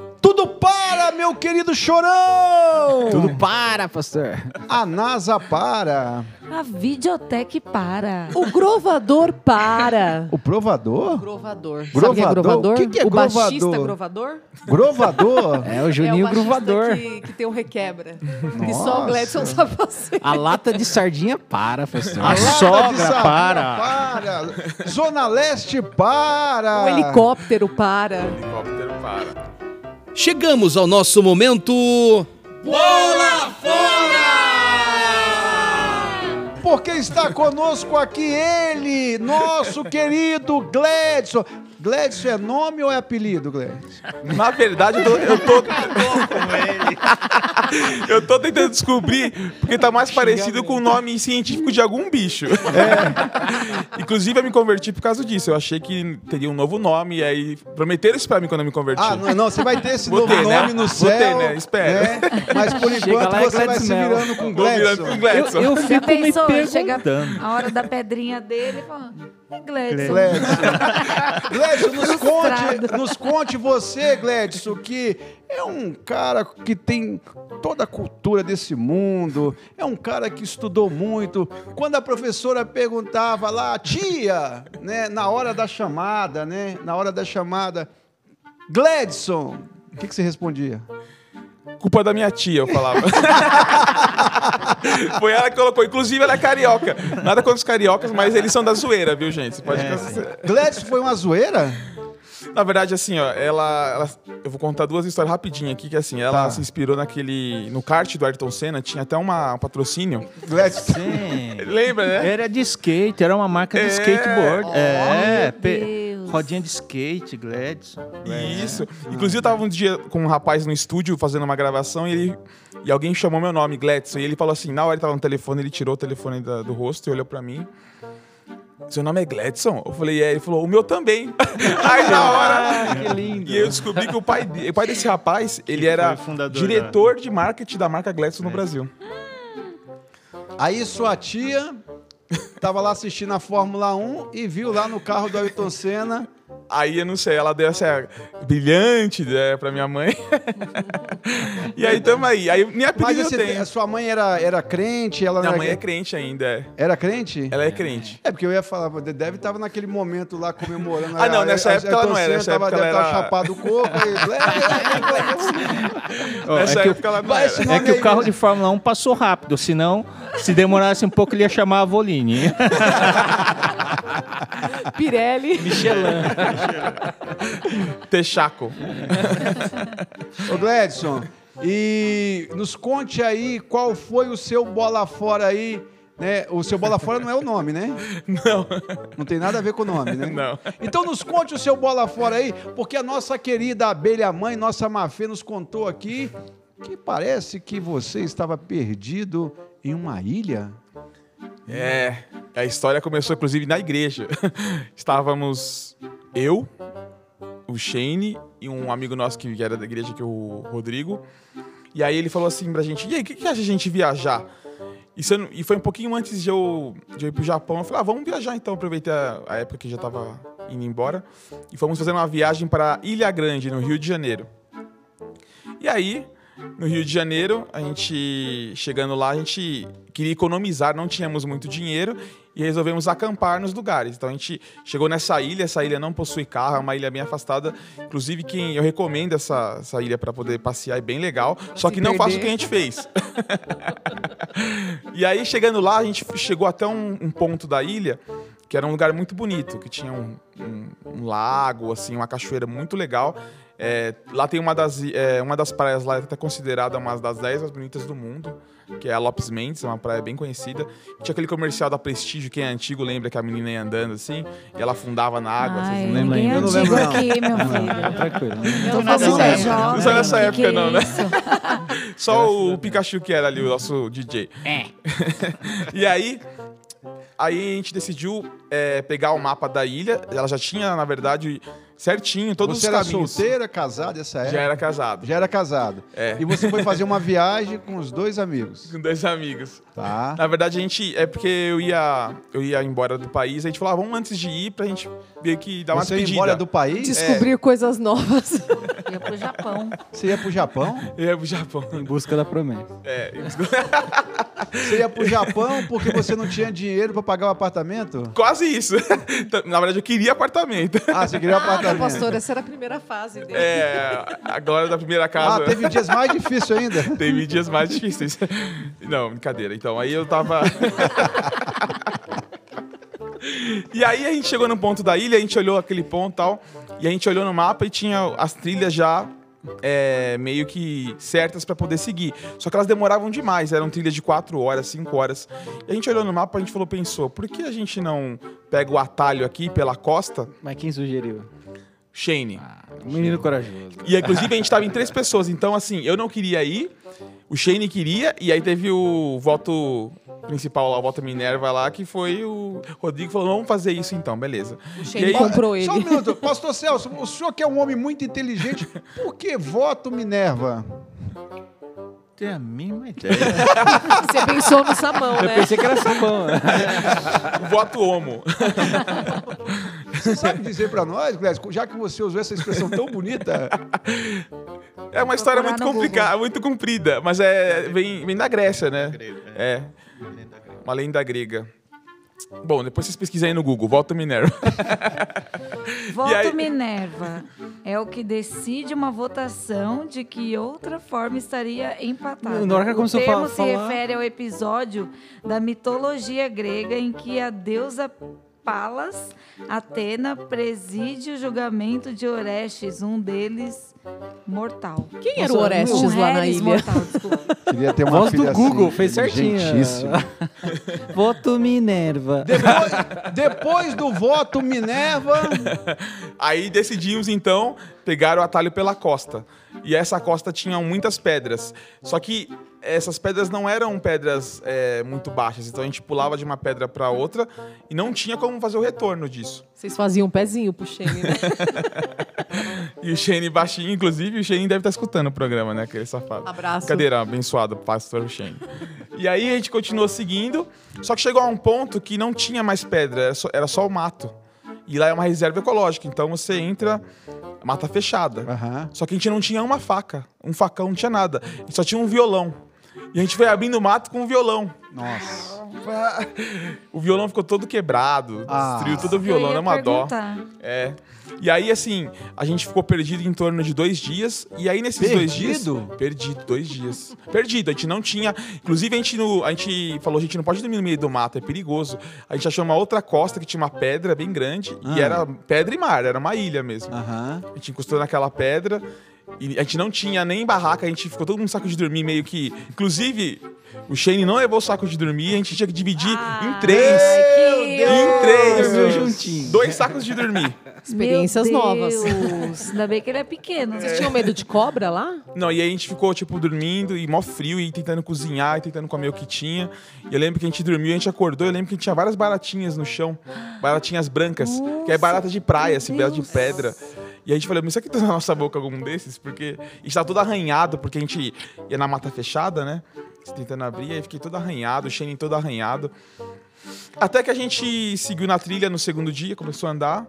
Speaker 10: Tudo para, meu querido chorão!
Speaker 7: Tudo para, pastor.
Speaker 1: A NASA para.
Speaker 4: A videotec para.
Speaker 6: O grovador para.
Speaker 1: O provador?
Speaker 6: Grovador. Sabe
Speaker 1: Grovador?
Speaker 6: o que é grovador?
Speaker 1: O que que é
Speaker 6: o baixista
Speaker 1: grovador?
Speaker 6: grovador?
Speaker 1: Grovador?
Speaker 7: É o
Speaker 6: é
Speaker 7: Juninho
Speaker 6: o baixista
Speaker 7: Gruvador.
Speaker 6: que, que tem um requebra. Que só o Gledson sabe fazer.
Speaker 7: A lata de sardinha para, pastor.
Speaker 2: A
Speaker 1: de
Speaker 2: sogra
Speaker 1: sardinha
Speaker 2: para.
Speaker 1: para. Zona Leste para.
Speaker 6: O helicóptero para.
Speaker 3: Helicóptero para.
Speaker 9: Chegamos ao nosso momento.
Speaker 10: Bola
Speaker 1: porque está conosco aqui ele, nosso querido Gledson. Gledson é nome ou é apelido, Gledson?
Speaker 3: Na verdade, eu tô, eu tô, eu tô tentando descobrir, porque tá mais parecido com o nome científico de algum bicho.
Speaker 1: É.
Speaker 3: Inclusive, eu me converti por causa disso. Eu achei que teria um novo nome, e aí prometeram isso pra mim quando eu me converti.
Speaker 1: Ah, não, não, você vai ter esse
Speaker 3: Vou
Speaker 1: novo
Speaker 3: ter, né?
Speaker 1: nome no
Speaker 3: Vou
Speaker 1: céu.
Speaker 3: ter, né? Espero.
Speaker 1: né? Mas por
Speaker 7: Chega
Speaker 1: enquanto
Speaker 7: lá, é
Speaker 1: você vai se virando com
Speaker 3: Vou
Speaker 1: Gledson.
Speaker 3: com
Speaker 7: Eu, eu fico me
Speaker 4: pensou? Chega
Speaker 7: perguntando.
Speaker 4: a hora da pedrinha dele e é Gledson.
Speaker 1: Gledson. Gledson, nos
Speaker 4: Frustrado.
Speaker 1: conte, nos conte você, Gledson, que é um cara que tem toda a cultura desse mundo, é um cara que estudou muito. Quando a professora perguntava lá, tia, né, na hora da chamada, né, na hora da chamada, Gledson, o que, que você respondia?
Speaker 3: Culpa da minha tia, eu falava. Foi ela que colocou. Inclusive, ela é carioca. Nada contra os cariocas, mas eles são da zoeira, viu, gente? Você pode
Speaker 1: Gledson foi uma zoeira?
Speaker 3: Na verdade, assim, ó, ela, ela- Eu vou contar duas histórias rapidinho aqui, que assim, ela
Speaker 1: Tá.
Speaker 3: se inspirou naquele. No kart do Ayrton Senna, tinha até uma, um patrocínio.
Speaker 2: Sim.
Speaker 3: Lembra, né?
Speaker 2: Era de skate, era uma marca de
Speaker 3: É.
Speaker 2: skateboard. é,
Speaker 4: meu
Speaker 2: pe-
Speaker 4: Deus.
Speaker 2: Rodinha de skate, Gladson.
Speaker 3: Isso. Inclusive, eu tava um dia com um rapaz no estúdio fazendo uma gravação e ele. E alguém chamou meu nome, Gladson. E ele falou assim: na hora ele tava no telefone, ele tirou o telefone da- do rosto e olhou pra mim. Seu nome é Gladson? Eu falei, é. Ele falou, o meu também. Aí na hora.
Speaker 7: que lindo.
Speaker 3: E eu descobri que o pai, de- o pai desse rapaz, ele era diretor de marketing da marca Gladson no Brasil.
Speaker 1: Aí sua tia tava lá assistindo a Fórmula 1 e viu lá no carro do Ayrton Senna.
Speaker 3: Aí eu não sei, ela deu essa brilhante ideia pra minha mãe. e aí tamo aí. Aí minha
Speaker 1: Mas esse-
Speaker 3: tenho.
Speaker 1: a sua mãe era, era crente? Ela
Speaker 3: Minha
Speaker 1: era,
Speaker 3: mãe é crente ainda, é.
Speaker 1: era crente?
Speaker 3: Ela é crente.
Speaker 1: É, porque eu ia falar, deve estar naquele momento lá comemorando.
Speaker 3: Ah, não,
Speaker 1: a-
Speaker 3: nessa
Speaker 1: a-
Speaker 3: época ela
Speaker 1: Ayrton
Speaker 3: não era, nessa
Speaker 1: tava,
Speaker 3: época
Speaker 1: deve
Speaker 3: ela
Speaker 1: estar
Speaker 3: era-
Speaker 1: chapado o coco.
Speaker 7: Ó,
Speaker 3: Nessa
Speaker 7: é que o-
Speaker 3: época ela não era.
Speaker 2: É que o carro
Speaker 1: mesmo.
Speaker 2: de Fórmula 1 passou rápido, senão, se demorasse um pouco, ele ia chamar a Volini.
Speaker 6: Pirelli.
Speaker 3: Texaco.
Speaker 1: Ô, Gledson, e nos conte aí qual foi o seu bola fora aí. Né? O seu bola fora não é o nome, né?
Speaker 3: Não.
Speaker 1: Não tem nada a ver com o nome, né?
Speaker 3: Não.
Speaker 1: Então nos conte o seu bola fora aí, porque a nossa querida abelha mãe, nossa Mafê, nos contou aqui que parece que você estava perdido em uma ilha.
Speaker 3: É, a história começou inclusive na igreja. Estávamos eu, o Shane e um amigo nosso que era da igreja, que é o Rodrigo. E aí ele falou assim pra gente: e aí, o que, que acha a gente viajar? E, e foi um pouquinho antes de eu, de eu ir pro Japão. Eu falei: ah, vamos viajar então. Aproveitei a, a época que já tava indo embora. E fomos fazer uma viagem para Ilha Grande, no Rio de Janeiro. E aí, no Rio de Janeiro, a gente chegando lá, a gente queria economizar, não tínhamos muito dinheiro e resolvemos acampar nos lugares. Então a gente chegou nessa ilha, essa ilha não possui carro, é uma ilha bem afastada. Inclusive, quem eu recomendo essa, essa ilha para poder passear, é bem legal. Só que não faça o que a gente fez. e aí, chegando lá, a gente chegou até um, um ponto da ilha que era um lugar muito bonito, que tinha um, um- um lago, assim, uma cachoeira muito legal. É, lá tem uma das, é, uma das praias lá, é até considerada uma das 10 mais bonitas do mundo, que é a Lopes Mendes, é uma praia bem conhecida. Tinha aquele comercial da Prestígio, quem é antigo lembra que a menina ia andando assim, e ela afundava na água,
Speaker 4: Ai,
Speaker 3: vocês não lembram?
Speaker 4: é
Speaker 1: Eu não lembro, não.
Speaker 4: aqui, meu filho.
Speaker 7: Tranquilo.
Speaker 4: Eu
Speaker 3: Não
Speaker 4: não
Speaker 3: dessa-
Speaker 4: jovem.
Speaker 3: não sou dessa
Speaker 4: que
Speaker 3: época,
Speaker 4: que é
Speaker 3: não, né?
Speaker 4: isso?
Speaker 3: Só o Pikachu que era ali, o nosso DJ. e aí, aí a gente decidiu é, pegar o mapa da ilha. Ela já tinha, na verdade, certinho todos
Speaker 1: você
Speaker 3: os
Speaker 1: era
Speaker 3: caminhos.
Speaker 1: solteira, casada essa época?
Speaker 3: Já era casado.
Speaker 1: Já era casado.
Speaker 3: É.
Speaker 1: E você foi fazer uma viagem com os dois amigos.
Speaker 3: Com dois amigos.
Speaker 1: Tá.
Speaker 3: Na verdade, a gente. É porque eu ia, eu ia embora do país. A gente falou, ah, vamos antes de ir pra gente ver que dá uma
Speaker 1: Você ia
Speaker 3: despedida.
Speaker 1: embora do país?
Speaker 6: Descobrir coisas novas.
Speaker 4: Ia pro Japão.
Speaker 1: Você ia pro Japão?
Speaker 3: Eu ia pro Japão.
Speaker 7: Em busca da promessa.
Speaker 3: É,
Speaker 1: Você ia pro Japão porque você não tinha dinheiro pra pagar o apartamento?
Speaker 3: quase isso. Na verdade, eu queria apartamento.
Speaker 1: Ah, você queria
Speaker 6: Ah,
Speaker 1: apartamento.
Speaker 6: Pastor, essa era a primeira fase dele.
Speaker 3: É, a glória da primeira
Speaker 1: Ah,
Speaker 3: casa.
Speaker 1: teve dias mais difíceis ainda.
Speaker 3: Teve dias mais difíceis. Não, brincadeira. Então, aí eu tava. e aí a gente chegou no ponto da ilha, a gente olhou aquele ponto e tal, e a gente olhou no mapa e tinha as trilhas já é, meio que certas pra poder seguir. Só que elas demoravam demais, eram trilhas de 4 horas, 5 horas. E a gente olhou no mapa, a gente falou, pensou, por que a gente não pega o atalho aqui pela costa?
Speaker 7: Mas quem sugeriu?
Speaker 3: Shane.
Speaker 7: Um menino corajoso.
Speaker 3: E inclusive a gente tava em três pessoas, então assim, eu não queria ir, o Shane queria, e aí teve o voto principal lá, o voto Minerva lá, que foi o Rodrigo falou, vamos fazer isso então, beleza.
Speaker 6: O
Speaker 3: E
Speaker 6: Shane
Speaker 3: aí-
Speaker 6: comprou
Speaker 11: Só um
Speaker 6: ele.
Speaker 11: minuto, pastor Celso, o senhor que é um homem muito inteligente, por que voto Minerva?
Speaker 2: Tem a mínima ideia.
Speaker 6: Você pensou no Samão,
Speaker 7: Eu
Speaker 6: né?
Speaker 7: pensei que era sabão.
Speaker 3: O voto homo.
Speaker 11: Você sabe dizer pra nós, Glécio, já que você usou essa expressão tão bonita,
Speaker 3: É uma história muito complicada, muito comprida, mas é vem, vem da Grécia, né?
Speaker 2: Grega,
Speaker 3: É, uma lenda grega. Bom, depois vocês pesquisem aí no Google, volta Minerva.
Speaker 4: Voto
Speaker 3: aí-
Speaker 4: Minerva é o que decide uma votação de que outra forma estaria empatada.
Speaker 7: Na hora que
Speaker 4: o termo
Speaker 7: fa-
Speaker 4: se
Speaker 7: falar-
Speaker 4: refere ao episódio da mitologia grega em que a deusa Palas, Atena, preside o julgamento de Orestes, um deles mortal.
Speaker 6: Quem era o Orestes lá na ilha?
Speaker 4: mortal, desculpa.
Speaker 11: queria ter uma
Speaker 7: Voz do
Speaker 11: filha
Speaker 7: Google,
Speaker 11: assim,
Speaker 7: fez certinho. Voto Minerva.
Speaker 11: Depois, depois do voto Minerva,
Speaker 3: Aí decidimos então pegar o atalho pela costa. E essa costa tinha muitas pedras. Só que essas pedras não eram pedras é, muito baixas, então a gente pulava de uma pedra para outra e não tinha como fazer o retorno disso.
Speaker 6: Vocês faziam um pezinho pro Shane, né?
Speaker 3: E o Shane baixinho, inclusive, o Shane deve estar escutando o programa, né? Aquele safado.
Speaker 6: Abraço.
Speaker 3: Cadeira, abençoado, pastor Shane. E aí a gente continuou seguindo, só que chegou a um ponto que não tinha mais pedra, era só, era só o mato. E lá é uma reserva ecológica, então você entra, mata fechada.
Speaker 11: Aham.
Speaker 3: Só que a gente não tinha uma faca, um facão, não tinha nada. A gente só tinha um violão. E a gente foi abrindo o mato com um violão.
Speaker 11: nossa.
Speaker 3: O violão ficou todo quebrado,
Speaker 11: Ah.
Speaker 3: destruiu todo o violão, é uma dó. É. E aí, assim, a gente ficou perdido em torno de dois dias. E aí, nesses dois dias.
Speaker 11: Perdido?
Speaker 3: Perdido, dois dias. Perdido. A gente não tinha. Inclusive, a gente, no, a gente falou: a gente não pode dormir no meio do mato, é perigoso. A gente achou uma outra costa que tinha uma pedra bem grande. E
Speaker 11: Ah.
Speaker 3: era pedra e mar, era uma ilha mesmo.
Speaker 11: Aham.
Speaker 3: A gente encostou naquela pedra. E a gente não tinha nem barraca, a gente ficou todo mundo saco de dormir, meio que. Inclusive, o Shane não levou o saco de dormir, a gente tinha que dividir em três.
Speaker 4: que
Speaker 3: Em três.
Speaker 7: Juntinho.
Speaker 3: Dois sacos de dormir.
Speaker 6: Experiências
Speaker 4: Meu
Speaker 6: novas.
Speaker 4: Deus. Ainda bem que ele é pequeno.
Speaker 6: Vocês tinham medo de cobra lá?
Speaker 3: Não, e aí a gente ficou, tipo, dormindo e mó frio e tentando cozinhar e tentando comer o que tinha. E eu lembro que a gente dormiu, a gente acordou, eu lembro que tinha várias baratinhas no chão. Baratinhas brancas, que é barata de praia, assim, barata de pedra. E a gente falou, mas será que tem na nossa boca algum desses? Porque a gente tava todo arranhado, porque a gente ia na mata fechada, né? Tentando abrir, aí fiquei todo arranhado, o Shane todo arranhado. Até que a gente seguiu na trilha no segundo dia, começou a andar.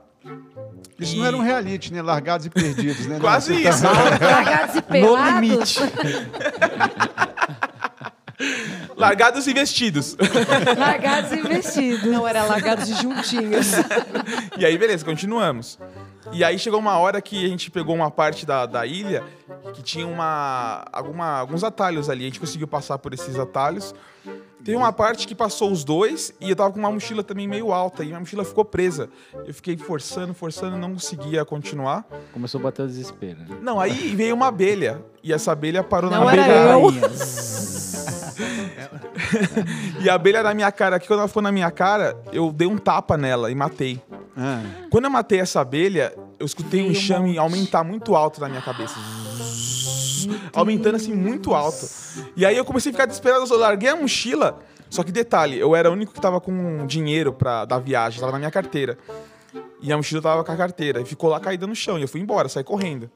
Speaker 11: Isso
Speaker 3: E-
Speaker 11: não era um reality, né? Largados e perdidos, né?
Speaker 3: Quase
Speaker 11: Não, você
Speaker 3: isso.
Speaker 11: tá-
Speaker 4: Largados e
Speaker 7: No
Speaker 4: pelados.
Speaker 7: limite.
Speaker 3: Largados e vestidos.
Speaker 4: Largados e vestidos.
Speaker 6: Não, era largados e juntinhos.
Speaker 3: E aí, beleza, continuamos. E aí chegou uma hora que a gente pegou uma parte da, da ilha que tinha uma, alguma, alguns atalhos ali. A gente conseguiu passar por esses atalhos. Teve uma parte que passou os dois e eu tava com uma mochila também meio alta e minha mochila ficou presa. Eu fiquei forçando, forçando, não conseguia continuar.
Speaker 7: Começou a bater o desespero. né?
Speaker 3: Não, aí veio uma abelha e essa abelha parou
Speaker 6: Não
Speaker 3: na
Speaker 6: era
Speaker 3: abelha.
Speaker 6: eu.
Speaker 3: E a abelha na minha cara, que quando ela ficou na minha cara, eu dei um tapa nela e matei.
Speaker 11: Ah.
Speaker 3: Quando eu matei essa abelha, eu escutei um
Speaker 4: Veio um
Speaker 3: enxame
Speaker 4: monte.
Speaker 3: aumentar muito alto na minha cabeça. Aumentando assim muito alto. E aí eu comecei a ficar desesperado, eu larguei a mochila. Só que detalhe, eu era o único que tava com dinheiro pra, da viagem, tava na minha carteira. E a mochila tava com a carteira. E ficou lá caída no chão. E eu fui embora, saí correndo.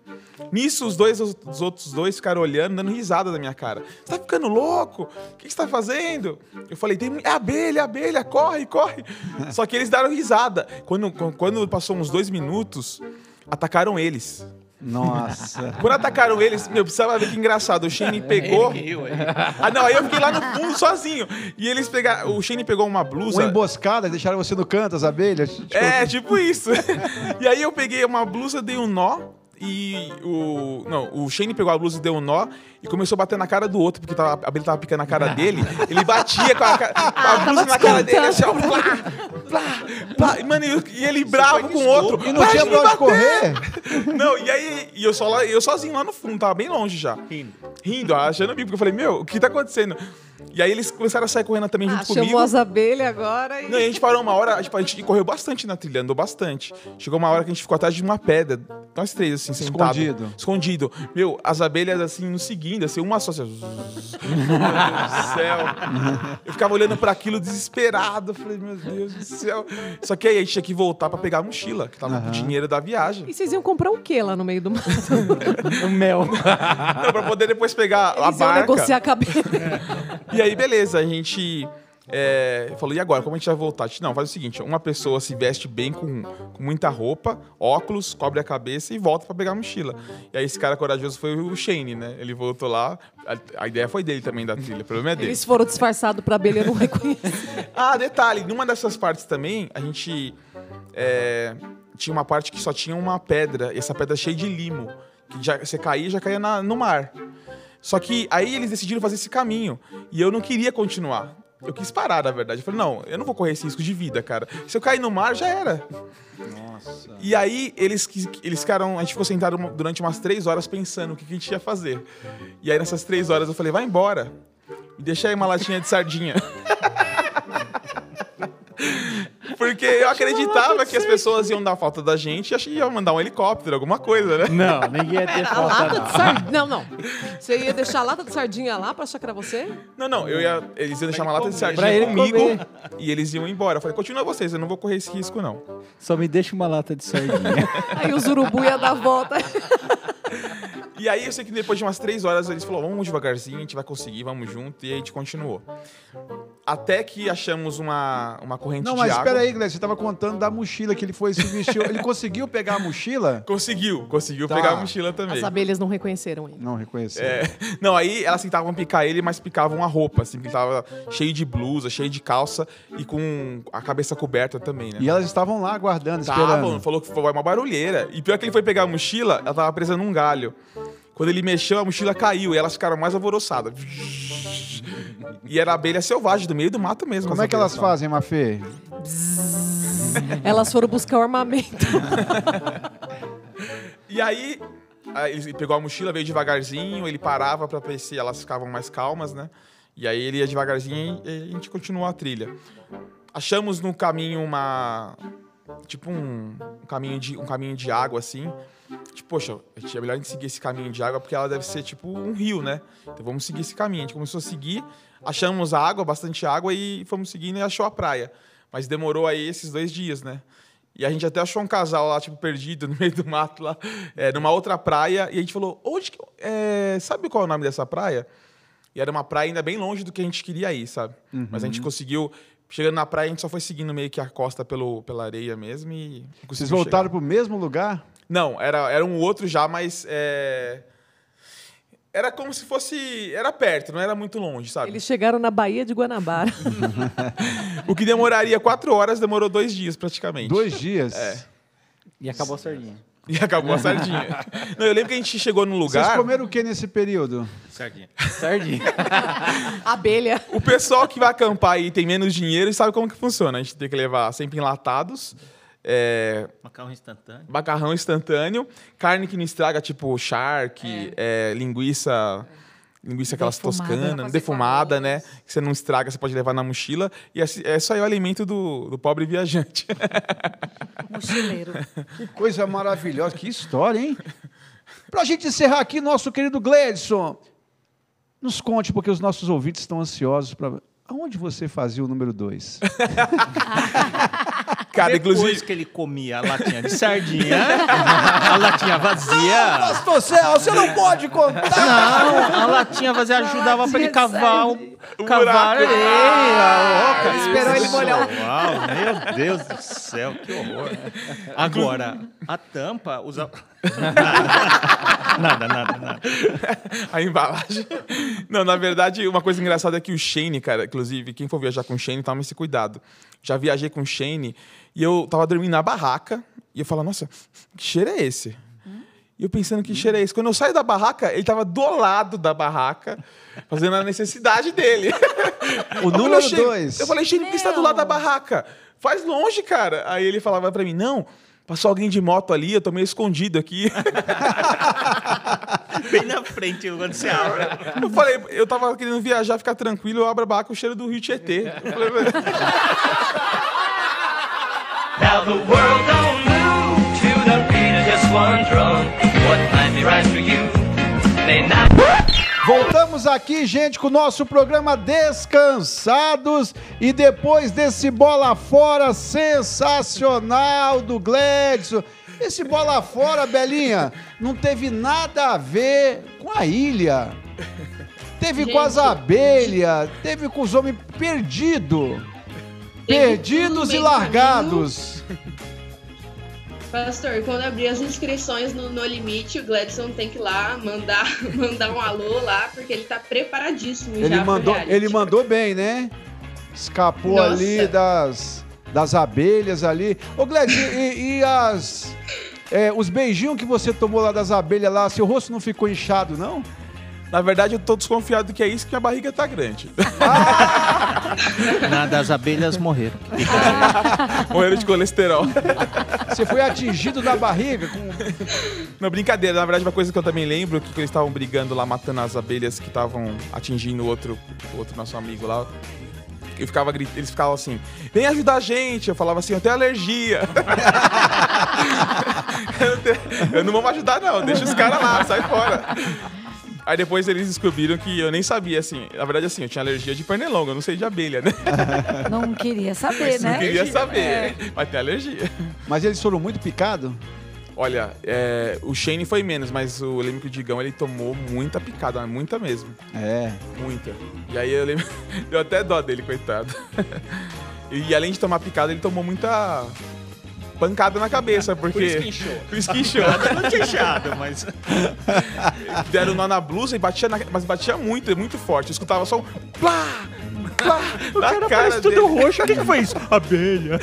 Speaker 3: Nisso, os dois, os outros dois ficaram olhando, dando risada da minha cara. Você tá ficando louco? O que você tá fazendo? Eu falei, tem é abelha, é abelha, corre, corre. Só que eles deram risada. Quando, quando passou uns dois minutos, atacaram eles.
Speaker 11: Nossa.
Speaker 3: Quando atacaram eles, meu, precisava ver que engraçado. O Shane pegou. Ah, não, aí eu fiquei lá no fundo sozinho. E eles pegaram. O Shane pegou uma blusa.
Speaker 11: Uma emboscada, deixaram você no canto, as abelhas. Tipo,
Speaker 3: É, tipo isso. e aí eu peguei uma blusa, dei um nó. E o. Não, o Shane pegou a blusa e deu um nó e começou a bater na cara do outro, porque tava, a abelha tava picando na cara dele. Ele batia com a, ca- com a blusa na cara dele, assim, ó. Plá, plá, plá. E, mano, e, e ele bravo com o outro.
Speaker 11: E não tinha pra onde correr.
Speaker 3: Não, e aí, e eu, só lá, eu sozinho lá no fundo, tava bem longe já.
Speaker 2: Rindo.
Speaker 3: Rindo, achando o bico, porque eu falei, meu, o que tá acontecendo? E aí eles começaram a sair correndo também junto
Speaker 6: Ah, chamou
Speaker 3: comigo.
Speaker 6: as abelhas agora e...
Speaker 3: Não, e a gente parou uma hora, tipo, a gente correu bastante na trilha, andou bastante. Chegou uma hora que a gente ficou atrás de uma pedra, nós três, assim, sentados.
Speaker 11: Escondido.
Speaker 3: Escondido. Meu, as abelhas, assim, nos seguindo, assim, uma só, assim, meu Deus do céu. Eu ficava olhando pra aquilo desesperado, falei, meu Deus do céu. Só que aí a gente tinha que voltar pra pegar a mochila, que tava com o dinheiro da viagem.
Speaker 6: E vocês iam comprar o quê lá no meio do mato?
Speaker 7: O mel.
Speaker 3: Não, pra poder depois pegar a
Speaker 6: Eles iam
Speaker 3: barca.
Speaker 6: negociar a cabeça.
Speaker 3: E aí, beleza, a gente é, falou, e agora, como a gente vai voltar? Gente, não, faz o seguinte, uma pessoa se veste bem com, com muita roupa, óculos, cobre a cabeça e volta pra pegar a mochila. E aí esse cara corajoso foi o Shane, né? Ele voltou lá, a, a ideia foi dele também da trilha, o problema é dele.
Speaker 6: Eles foram disfarçados pra abelha não reconhecer.
Speaker 3: Ah, detalhe, numa dessas partes também, a gente é, tinha uma parte que só tinha uma pedra, e essa pedra cheia de limo, que já, você caía já caía na- no mar. Só que aí eles decidiram fazer esse caminho, e eu não queria continuar. Eu quis parar, na verdade. Eu falei, não, eu não vou correr esse risco de vida, cara. Se eu cair no mar, já era.
Speaker 11: Nossa.
Speaker 3: E aí eles, eles ficaram. A gente ficou sentado durante umas três horas pensando o que, que a gente ia fazer. E aí nessas três horas eu falei, vai embora. Me deixa aí uma latinha de sardinha. Porque eu acreditava que as pessoas iam dar falta da gente e achei que ia mandar um helicóptero, alguma coisa, né?
Speaker 7: Não, ninguém ia ter
Speaker 6: A
Speaker 7: falta
Speaker 6: lata
Speaker 7: não.
Speaker 6: de sardinha. Não, não. Você ia deixar a lata de sardinha lá pra achar que era você?
Speaker 3: Não, não, eu ia, eles iam deixar uma lata de
Speaker 7: Pra
Speaker 3: sardinha
Speaker 7: ele
Speaker 3: comigo
Speaker 7: comer.
Speaker 3: e eles iam embora. Eu falei, continua vocês, eu não vou correr esse risco, não.
Speaker 7: Só me deixa uma lata de sardinha.
Speaker 6: Aí os urubu ia dar volta.
Speaker 3: E aí eu sei que depois de umas três horas eles falaram, vamos devagarzinho, a gente vai conseguir, vamos junto. E aí a gente continuou. Até que achamos uma, uma corrente
Speaker 11: Não,
Speaker 3: de
Speaker 11: mas
Speaker 3: água.
Speaker 11: espera aí, Glenn, você tava contando da mochila que ele foi se vestiu. Ele conseguiu pegar a mochila?
Speaker 3: Conseguiu, conseguiu
Speaker 11: Tá.
Speaker 3: pegar a mochila também.
Speaker 6: As abelhas não reconheceram ele.
Speaker 11: Não reconheceu.
Speaker 3: É. Não, aí elas tentavam picar ele, mas picavam a roupa, assim, que ele tava cheio de blusa, cheio de calça e com a cabeça coberta também, né?
Speaker 11: E elas estavam lá aguardando, esperando.
Speaker 3: Estavam, falou que foi uma barulheira. E pior que ele foi pegar a mochila, ela tava presa num galho. Quando ele mexeu, a mochila caiu e elas ficaram mais alvoroçadas. E era abelha selvagem, do meio do mato mesmo.
Speaker 11: Como é que elas
Speaker 3: abelhas
Speaker 11: fazem, Mafê?
Speaker 6: Elas foram buscar o armamento.
Speaker 3: E aí, aí ele pegou a mochila, veio devagarzinho, ele parava pra ver se elas ficavam mais calmas, né? E aí ele ia devagarzinho e a gente continuou a trilha. Achamos no caminho uma. Tipo um, um caminho de, um caminho de água, assim. Tipo, poxa, é melhor a gente seguir esse caminho de água porque ela deve ser tipo um rio, né? Então vamos seguir esse caminho. A gente começou a seguir, achamos água, bastante água e fomos seguindo e achou a praia. Mas demorou aí esses dois dias, né? E a gente até achou um casal lá, tipo, perdido no meio do mato lá, é, numa outra praia. E a gente falou, onde que. é, sabe qual é o nome dessa praia? E era uma praia ainda bem longe do que a gente queria ir, sabe? Mas a gente conseguiu. Chegando na praia, a gente só foi seguindo meio que a costa pelo, pela areia mesmo e.
Speaker 11: Vocês voltaram
Speaker 3: chegar.
Speaker 11: pro mesmo lugar?
Speaker 3: Não, era, era um outro já, mas. é, Era como se fosse. Era perto, não era muito longe, sabe?
Speaker 6: Eles chegaram na Baía de Guanabara.
Speaker 3: O que demoraria quatro horas demorou dois dias praticamente.
Speaker 11: Dois dias?
Speaker 3: É.
Speaker 7: E acabou a sardinha.
Speaker 3: E acabou a sardinha. Não, eu lembro que a gente chegou num
Speaker 11: Vocês
Speaker 3: lugar.
Speaker 11: comeram o que nesse período?
Speaker 2: Sardinha.
Speaker 7: Sardinha.
Speaker 6: Abelha.
Speaker 3: O pessoal que vai acampar e tem menos dinheiro sabe como que funciona. A gente tem que levar sempre enlatados, é,
Speaker 2: Macarrão instantâneo.
Speaker 3: macarrão instantâneo, carne que não estraga, tipo shark, é, linguiça. Linguiça aquelas
Speaker 4: Defumada.
Speaker 3: toscanas, defumada, né? Que você não estraga, você pode levar na mochila. E é só aí o alimento do, do pobre viajante.
Speaker 4: Mochileiro.
Speaker 11: Que coisa maravilhosa, que história, hein? Pra gente encerrar aqui, nosso querido Gledson, nos conte, porque os nossos ouvintes estão ansiosos para. Aonde você fazia o número dois?
Speaker 3: Cara,
Speaker 2: Depois
Speaker 3: inclusive.
Speaker 2: que ele comia a latinha de sardinha, a latinha vazia.
Speaker 11: Pastor Céu, você não pode contar!
Speaker 2: Não, a latinha vazia ajudava pra ele cavar o, cavar
Speaker 3: buraco.
Speaker 2: areia. Ô, cara,
Speaker 6: Esperou ele molhar o-
Speaker 2: Uau, meu Deus do céu, que horror. Agora, a tampa usa. Nada, nada, nada.
Speaker 3: a embalagem. Não, na verdade, uma coisa engraçada é que o Shane, cara, inclusive, quem for viajar com o Shane, tome esse cuidado. Já viajei com o Shane e eu tava dormindo na barraca e eu falo, nossa, que cheiro é esse? E eu pensando que cheiro é esse. Quando eu saio da barraca, ele tava do lado da barraca, fazendo a necessidade dele.
Speaker 11: O
Speaker 3: Eu falei,
Speaker 11: número
Speaker 3: "Shane",
Speaker 11: dois.
Speaker 3: Eu falei, Shane, por que você tá do lado da barraca? Faz longe, cara. Aí ele falava pra mim, não, Passou alguém de moto ali, eu tô meio escondido aqui.
Speaker 2: Bem na frente, quando você abre.
Speaker 3: Eu falei, eu tava querendo viajar, ficar tranquilo, eu abro a barra com o cheiro do Rio Tietê. Eu falei,
Speaker 12: Now the world don't move to the beat of just one drum. What might be right for you may not.
Speaker 1: Voltamos aqui, gente, com o nosso programa Descansados. E depois desse bola fora sensacional do Gledson. Esse bola fora, Belinha, não teve nada a ver com a ilha. Teve com as
Speaker 5: Gente,
Speaker 1: abelhas, teve com os homens perdidos.
Speaker 5: Teve
Speaker 1: Perdidos e largados.
Speaker 5: Pastor, quando abrir as inscrições no No Limite, o Gladson tem que ir lá mandar, mandar um alô lá, porque ele tá preparadíssimo
Speaker 1: Ele
Speaker 5: já
Speaker 1: mandou, ele mandou bem, né? Escapou
Speaker 5: Nossa.
Speaker 1: ali das, das abelhas ali. Ô, Gled, e, e as. é, os beijinhos que você tomou lá das abelhas lá, seu rosto não ficou inchado, não?
Speaker 3: Na verdade, eu tô desconfiado que é isso que a barriga tá grande.
Speaker 2: Nada, as abelhas morreram.
Speaker 3: Morreram de colesterol.
Speaker 1: Você foi atingido na barriga com.
Speaker 3: Não, brincadeira. Na verdade, uma coisa que eu também lembro que eles estavam brigando lá, matando as abelhas que estavam atingindo o outro, o outro nosso amigo lá. Eu ficava grit- Eles ficavam assim, vem ajudar a gente. Eu falava assim, eu tenho alergia. eu, não tenho- eu não vou me ajudar, não. Deixa os caras lá, sai fora. Aí depois eles descobriram que eu nem sabia, assim. Na verdade, assim, eu tinha alergia de pernilonga, eu não sei de abelha, né?
Speaker 4: Não queria saber,
Speaker 3: Não
Speaker 4: né?
Speaker 3: queria saber,
Speaker 4: É.
Speaker 3: mas tem alergia.
Speaker 1: Mas eles foram muito picados?
Speaker 3: Olha, é, o Shane foi menos, mas o, eu lembro que o Digão ele tomou muita picada, muita mesmo.
Speaker 1: É.
Speaker 3: Muita. E aí eu lembro. Deu até dó dele, coitado. E além de tomar picada, ele tomou muita pancada na cabeça, porque.
Speaker 2: Por isso que inchou.
Speaker 3: Por isso que inchou.
Speaker 2: Não tinha inchado, mas.
Speaker 3: Deram nó na blusa e batia na, mas batia muito, muito forte. Eu escutava só um. Plá! Plá!
Speaker 2: O
Speaker 3: na
Speaker 2: cara
Speaker 3: cara
Speaker 2: parece tudo roxo. O que, que foi isso? Abelha.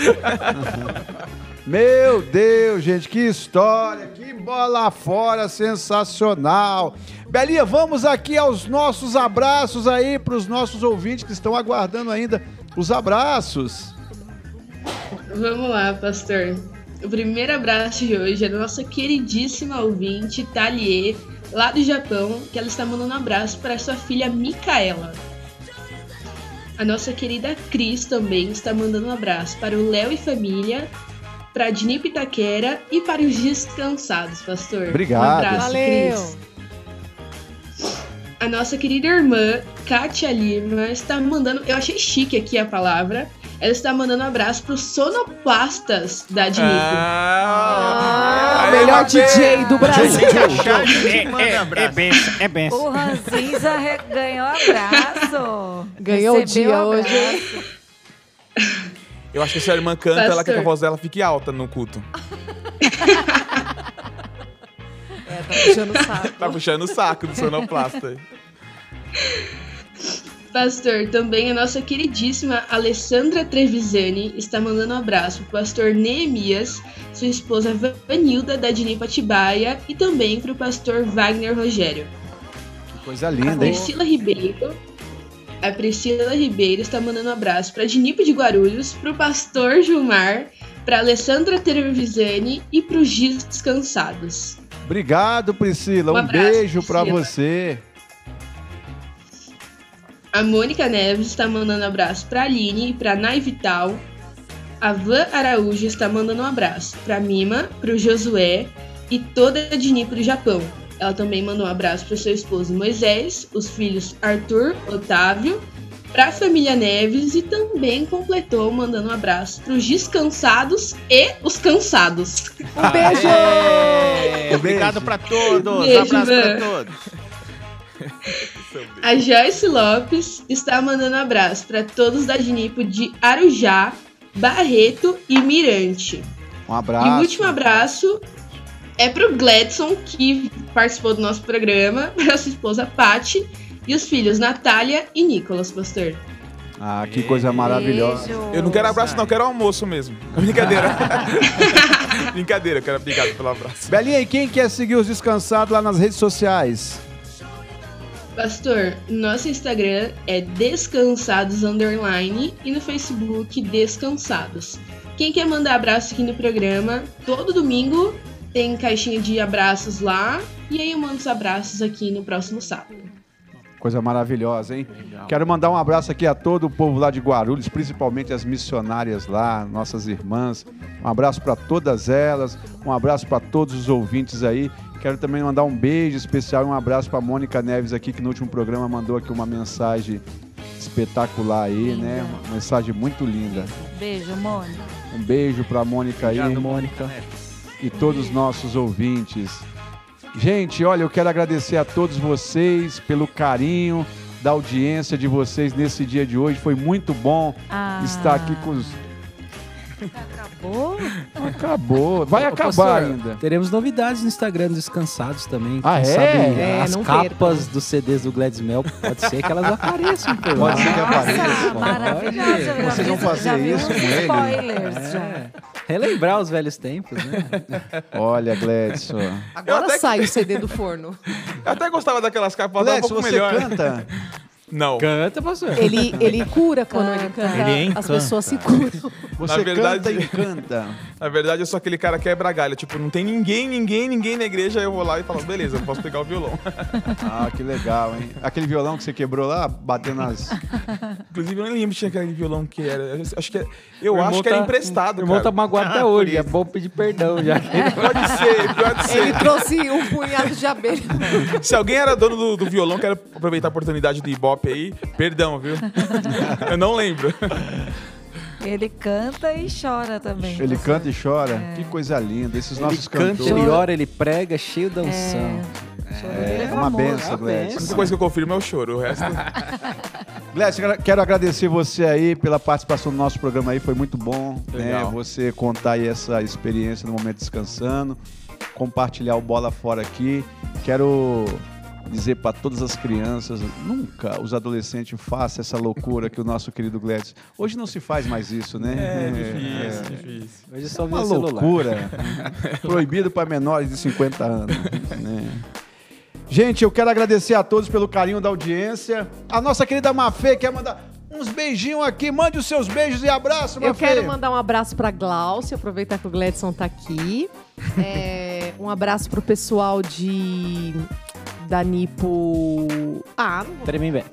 Speaker 1: Meu Deus, gente, que história, que bola fora sensacional. Belinha, vamos aqui aos nossos abraços aí para os nossos ouvintes que estão aguardando ainda os abraços.
Speaker 5: Vamos lá, pastor. O primeiro abraço de hoje é da nossa queridíssima ouvinte, Thalie, lá do Japão, que ela está mandando um abraço para sua filha Micaela. A nossa querida Cris também está mandando um abraço para o Léo e família, para a Dini Pitaquera e para os descansados, pastor.
Speaker 1: Obrigado.
Speaker 5: Um abraço,
Speaker 6: Valeu.
Speaker 5: Cris. A nossa querida irmã, Kátia Lima, está mandando. Eu achei chique aqui a palavra. Ela está mandando um abraço para os sonoplastas da Dinico.
Speaker 3: Ah,
Speaker 6: Ah, melhor DJ do Brasil.
Speaker 2: É, é benção, é benção.
Speaker 4: O Ranzinza ganhou abraço.
Speaker 6: Ganhou o dia hoje.
Speaker 3: Eu acho que se a irmã canta, ela quer que a
Speaker 5: Pastor.
Speaker 3: voz dela fique alta no culto.
Speaker 6: É, tá puxando o saco.
Speaker 3: Tá puxando o saco do sonoplasta.
Speaker 5: Pastor, também a nossa queridíssima Alessandra Trevisani está mandando um abraço para o pastor Neemias, sua esposa Vanilda da Dinipa Atibaia e também para o pastor Wagner Rogério.
Speaker 1: Que coisa
Speaker 5: A
Speaker 1: linda, hein?
Speaker 5: Priscila Ribeiro. A Priscila Ribeiro está mandando um abraço para Dinipo de Guarulhos, para o pastor Gilmar, para Alessandra Trevisani e para os descansados.
Speaker 1: Obrigado, Priscila.
Speaker 5: Um
Speaker 1: Um,
Speaker 5: abraço,
Speaker 1: beijo para você.
Speaker 5: A Mônica Neves está mandando um abraço para a Aline e para a Nai Vital. A Van Araújo está mandando um abraço para a Mima, para o Josué e toda a Dinipo do Japão. Ela também mandou um abraço para o seu esposo Moisés, os filhos Arthur, Otávio, para a família Neves e também completou mandando um abraço para os descansados e os cansados.
Speaker 6: Um beijo!
Speaker 2: Obrigado pra todos.
Speaker 5: Beijo,
Speaker 2: abraço pra
Speaker 5: Van.
Speaker 2: todos.
Speaker 5: A Joyce Lopes está mandando abraço para todos da Dinipo de Arujá, Barreto e Mirante.
Speaker 1: Um abraço.
Speaker 5: E o último abraço é pro Gladson, que participou do nosso programa, para sua esposa Paty e os filhos Natália e Nicolas, pastor.
Speaker 1: Ah, que coisa maravilhosa.
Speaker 4: Beijo.
Speaker 3: Eu não quero abraço, não, eu quero almoço mesmo. Brincadeira. Brincadeira, eu quero obrigado pelo abraço.
Speaker 1: Belinha, e quem quer seguir os descansados lá nas redes sociais?
Speaker 5: Pastor, nosso Instagram é Descansados Underline e no Facebook Descansados. Quem quer mandar abraço aqui no programa, todo domingo tem caixinha de abraços lá. E aí eu mando os abraços aqui no próximo sábado.
Speaker 1: Coisa maravilhosa, hein? Quero mandar um abraço aqui a todo o povo lá de Guarulhos, principalmente as missionárias lá, nossas irmãs. Um abraço para todas elas, um abraço para todos os ouvintes aí. Quero também mandar um beijo especial e um abraço para Mônica Neves aqui, que no último programa mandou aqui uma mensagem espetacular aí, né? Uma mensagem muito linda.
Speaker 4: Beijo, Mônica.
Speaker 1: Um beijo para Mônica aí
Speaker 2: Obrigado, Mônica.
Speaker 1: e todos os nossos ouvintes. Gente, olha, eu quero agradecer a todos vocês pelo carinho da audiência de vocês nesse dia de hoje. Foi muito bom
Speaker 4: Ah.
Speaker 1: estar aqui com os.
Speaker 4: Acabou?
Speaker 1: Acabou. Vai
Speaker 7: Ô,
Speaker 1: acabar
Speaker 7: pastor,
Speaker 1: ainda.
Speaker 7: Teremos novidades no Instagram dos Descansados também.
Speaker 1: Ah, é?
Speaker 7: sabe
Speaker 6: É,
Speaker 7: as capas dos CDs do Gladys Mel, pode ser que elas apareçam por lá.
Speaker 1: Pode ser que apareça.
Speaker 4: Nossa, maravilhosa. eu já
Speaker 1: Vocês vão fazer
Speaker 4: já
Speaker 1: isso com ele?
Speaker 4: Spoilers, já.
Speaker 7: É. Relembrar os velhos tempos, né?
Speaker 1: Olha, Gledson.
Speaker 6: Agora
Speaker 3: até-
Speaker 6: sai o CD do forno.
Speaker 3: Eu até gostava daquelas capas, tava um pouco
Speaker 1: você
Speaker 3: melhor.
Speaker 1: canta?
Speaker 3: Não.
Speaker 7: Canta, pastor.
Speaker 6: Ele, ele cura quando ele
Speaker 4: Canta.
Speaker 2: Ele
Speaker 6: as
Speaker 2: encanta.
Speaker 6: pessoas se curam.
Speaker 1: Você
Speaker 3: Na verdade-
Speaker 1: canta e canta.
Speaker 3: Na verdade, eu sou aquele cara quebra galho. Tipo, não tem ninguém, ninguém, ninguém na igreja. Aí eu vou lá e falo, beleza, eu posso pegar o violão.
Speaker 1: Ah, que legal, hein? Aquele violão que você quebrou lá, batendo nas.
Speaker 3: Inclusive, eu nem lembro se tinha aquele violão que era. Eu acho que, é- eu acho que era
Speaker 7: tá-
Speaker 3: emprestado,
Speaker 7: Meu irmão
Speaker 3: cara.
Speaker 7: tá magoado até
Speaker 2: Ah,
Speaker 7: hoje. É bom pedir perdão já.
Speaker 3: Pode ser, pode ser.
Speaker 6: Ele trouxe um punhado de abelha.
Speaker 3: Se alguém era dono do, do violão, quero aproveitar a oportunidade do Ibope aí. Perdão, viu? Eu não lembro.
Speaker 4: Ele canta e chora também.
Speaker 1: Ele canta e chora. Que coisa linda. Esses
Speaker 7: Ele
Speaker 1: nossos
Speaker 7: canta,
Speaker 1: cantores.
Speaker 7: ele ora, ele prega, cheio da unção.
Speaker 1: É,
Speaker 4: é
Speaker 1: uma benção,
Speaker 3: A
Speaker 1: Gledson.
Speaker 3: única coisa que eu confirmo é o choro. O resto.
Speaker 1: Glécio, quero- agradecer você aí pela participação no nosso programa aí, foi muito bom, né? Você contar aí essa experiência no momento descansando, compartilhar o bola fora aqui. Quero dizer para todas as crianças, nunca os adolescentes façam essa loucura que o nosso querido Gladys. Hoje não se faz mais isso, né?
Speaker 3: É difícil, difícil.
Speaker 7: Hoje é só
Speaker 1: Uma
Speaker 7: ver celular.
Speaker 1: loucura. Proibido para menores de 50 anos. né? Gente, eu quero agradecer a todos pelo carinho da audiência. A nossa querida Mafê quer mandar uns beijinhos aqui. Mande os seus beijos e abraços, Mafê.
Speaker 6: Eu quero mandar um abraço pra Glaucia, aproveitar que o Gledson tá aqui. É, um abraço pro pessoal de da Nipo. Ah, não vou
Speaker 7: Tremembé.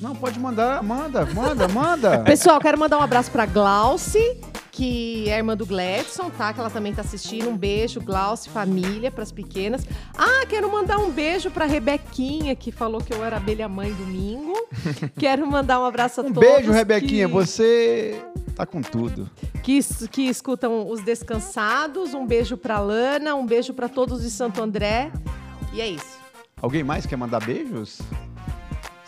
Speaker 1: Não, pode mandar. Manda, manda, manda.
Speaker 6: Pessoal, quero mandar um abraço pra Glauci, que é irmã do Gladson, tá? Que ela também tá assistindo. Um beijo, Glauci, família, pras pequenas. Ah, quero mandar um beijo pra Rebequinha, que falou que eu era abelha mãe domingo. quero mandar um abraço a
Speaker 1: Um
Speaker 6: todos.
Speaker 1: beijo, Rebequinha.
Speaker 6: que-
Speaker 1: Você tá com tudo.
Speaker 6: que, que escutam os descansados. Um beijo pra Lana, um beijo pra todos de Santo André. E é isso.
Speaker 1: Alguém mais quer mandar beijos?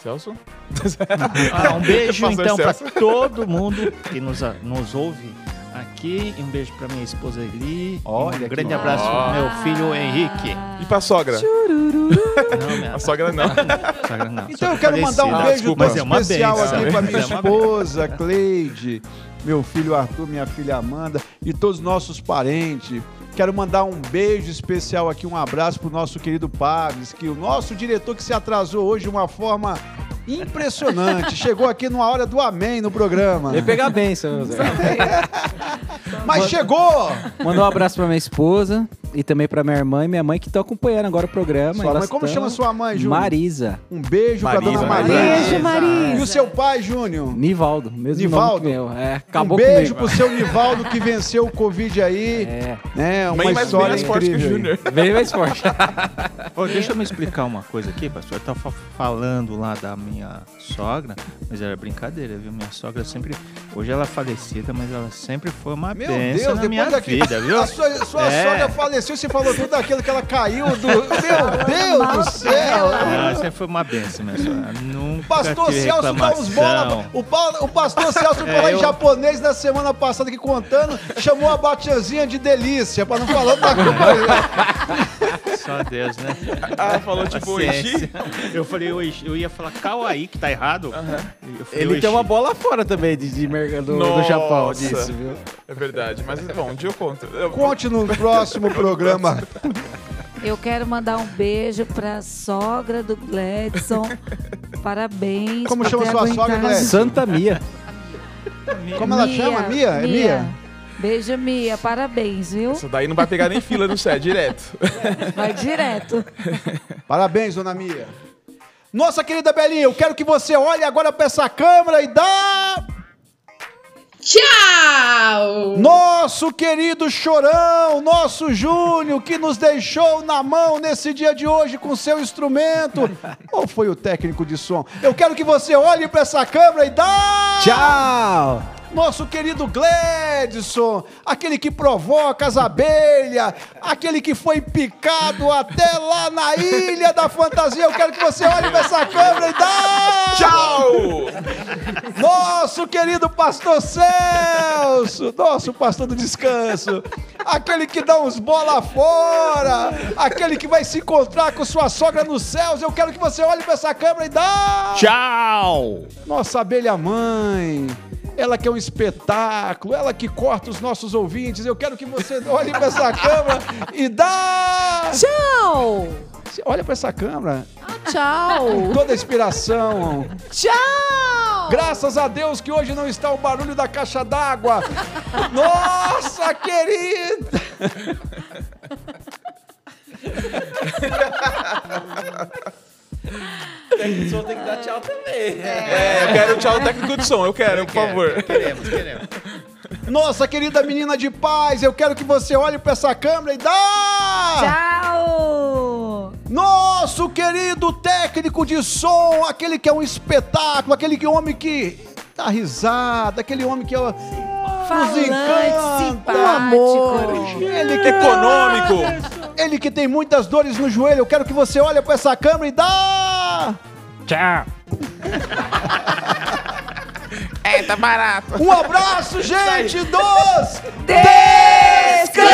Speaker 3: Celso?
Speaker 2: Ah, um beijo então para todo mundo que nos, a- nos ouve aqui. Um beijo para minha esposa Eli.
Speaker 1: Olha
Speaker 2: um grande abraço pro meu filho Henrique.
Speaker 3: E pra sogra?
Speaker 2: Não, minha
Speaker 3: A sogra não.
Speaker 2: sogra não.
Speaker 1: Então eu
Speaker 2: sogra
Speaker 1: quero mandar um
Speaker 2: falecida.
Speaker 1: beijo
Speaker 3: desculpa,
Speaker 2: mas é uma
Speaker 1: especial
Speaker 2: benção,
Speaker 1: aqui pra
Speaker 2: mas
Speaker 1: minha
Speaker 2: é
Speaker 1: esposa, Cleide, meu filho Arthur, minha filha Amanda e todos os nossos parentes. Quero mandar um beijo especial aqui, um abraço pro nosso querido Paves, que o nosso diretor que se atrasou hoje de uma forma impressionante. Chegou aqui numa hora do amém no programa.
Speaker 7: Ele pegar bem, seu Zé.
Speaker 1: Mas chegou!
Speaker 7: Mandar um abraço pra minha esposa e também pra minha irmã e minha mãe que estão acompanhando agora o programa.
Speaker 1: Sua mãe, como chama sua mãe, Júnior?
Speaker 7: Marisa.
Speaker 1: Um beijo pra
Speaker 3: Marisa,
Speaker 1: dona
Speaker 3: Marisa.
Speaker 1: Marisa.
Speaker 6: Beijo, Marisa.
Speaker 1: E o seu pai, Júnior?
Speaker 7: Nivaldo, mesmo
Speaker 1: Nivaldo?
Speaker 7: nome que meu. É, acabou
Speaker 1: um beijo
Speaker 7: comigo.
Speaker 1: pro seu Nivaldo que venceu o Covid aí.
Speaker 7: É,
Speaker 1: Né, uma
Speaker 3: Mãe mais bem
Speaker 1: história
Speaker 3: mais forte que o. Júnior.
Speaker 7: bem mais forte.
Speaker 2: Ô, deixa eu me explicar uma coisa aqui, pastor. Eu tava falando lá da minha sogra, mas era brincadeira, viu? Minha sogra sempre. Hoje ela é falecida, mas ela sempre foi uma
Speaker 1: Meu
Speaker 2: bênção
Speaker 1: Deus,
Speaker 2: na minha vida, viu?
Speaker 1: A sua, sua
Speaker 2: É.
Speaker 1: sogra faleceu, você falou tudo daquilo que ela caiu do. Meu Deus do céu!
Speaker 2: Ah, sempre foi uma benção, minha sogra. Nunca
Speaker 1: Pastor
Speaker 2: tive
Speaker 1: Celso dá uns bola. O, pa- o pastor Celso
Speaker 2: É,
Speaker 1: falou em
Speaker 2: eu-
Speaker 1: japonês na semana passada aqui contando, chamou a batiazinha de delícia, pra não falar outra coisa.
Speaker 2: Só Deus, né?
Speaker 3: Ah, falou tipo. Oishi?
Speaker 2: Eu falei, Oishi. eu ia falar Kawaii, que tá errado. Eu
Speaker 7: Ele tem uma bola fora também de, de mercado do. Japão disso, viu?
Speaker 3: É verdade, mas bom, um dia eu conto. Eu-
Speaker 1: Conte no próximo programa.
Speaker 4: Eu quero mandar um beijo pra sogra do Gledson. Parabéns.
Speaker 1: Como chama sua sogra,
Speaker 4: aguentado.
Speaker 1: Gledson?
Speaker 7: Santa Mia.
Speaker 1: Como ela chama? Mia? É Mia?
Speaker 4: Beijo, Mia. Parabéns, viu?
Speaker 3: Isso daí não vai pegar nem fila no set, direto.
Speaker 4: Vai direto.
Speaker 1: Parabéns, dona Mia. Nossa querida Belinha, eu quero que você olhe agora para essa câmera e dá.
Speaker 5: Tchau!
Speaker 1: Nosso querido Chorão, nosso Júnior, que nos deixou na mão nesse dia de hoje com seu instrumento. Ou foi o técnico de som? Eu quero que você olhe para essa câmera e dá.
Speaker 7: Tchau!
Speaker 1: Nosso querido Gledson, aquele que provoca as abelhas, aquele que foi picado até lá na ilha da fantasia. Eu quero que você olhe para essa câmera e dá.
Speaker 3: Tchau!
Speaker 1: Nosso querido pastor Celso, nosso pastor do descanso, aquele que dá uns bola fora, aquele que vai se encontrar com sua sogra nos céus. Eu quero que você olhe para essa câmera e dá.
Speaker 7: Tchau!
Speaker 1: Nossa abelha mãe. Ela que é um espetáculo, ela que corta os nossos ouvintes. Eu quero que você olhe para essa câmera e dá.
Speaker 6: Tchau!
Speaker 1: Olha para essa câmera.
Speaker 6: Tchau!
Speaker 1: Toda a inspiração.
Speaker 6: Tchau!
Speaker 1: Graças a Deus que hoje não está o barulho da caixa d'água. Nossa, querida!
Speaker 7: técnico de som tem que dar tchau também.
Speaker 3: É, eu quero tchau técnico de som, eu quero, por favor.
Speaker 2: Queremos, queremos.
Speaker 1: Nossa, querida menina de paz, eu quero que você olhe para essa câmera e dá!
Speaker 4: Tchau!
Speaker 1: Nosso querido técnico de som, aquele que é um espetáculo, aquele que é um homem que dá risada, aquele homem que é
Speaker 4: falante, simpático.
Speaker 1: Do amor. Ele que é
Speaker 3: econômico.
Speaker 1: Ah, Ele que tem muitas dores no joelho. Eu quero que você olhe para essa câmera e dá...
Speaker 7: Tchau.
Speaker 3: é, tá barato.
Speaker 1: Um abraço, gente, dos...
Speaker 4: Descansados!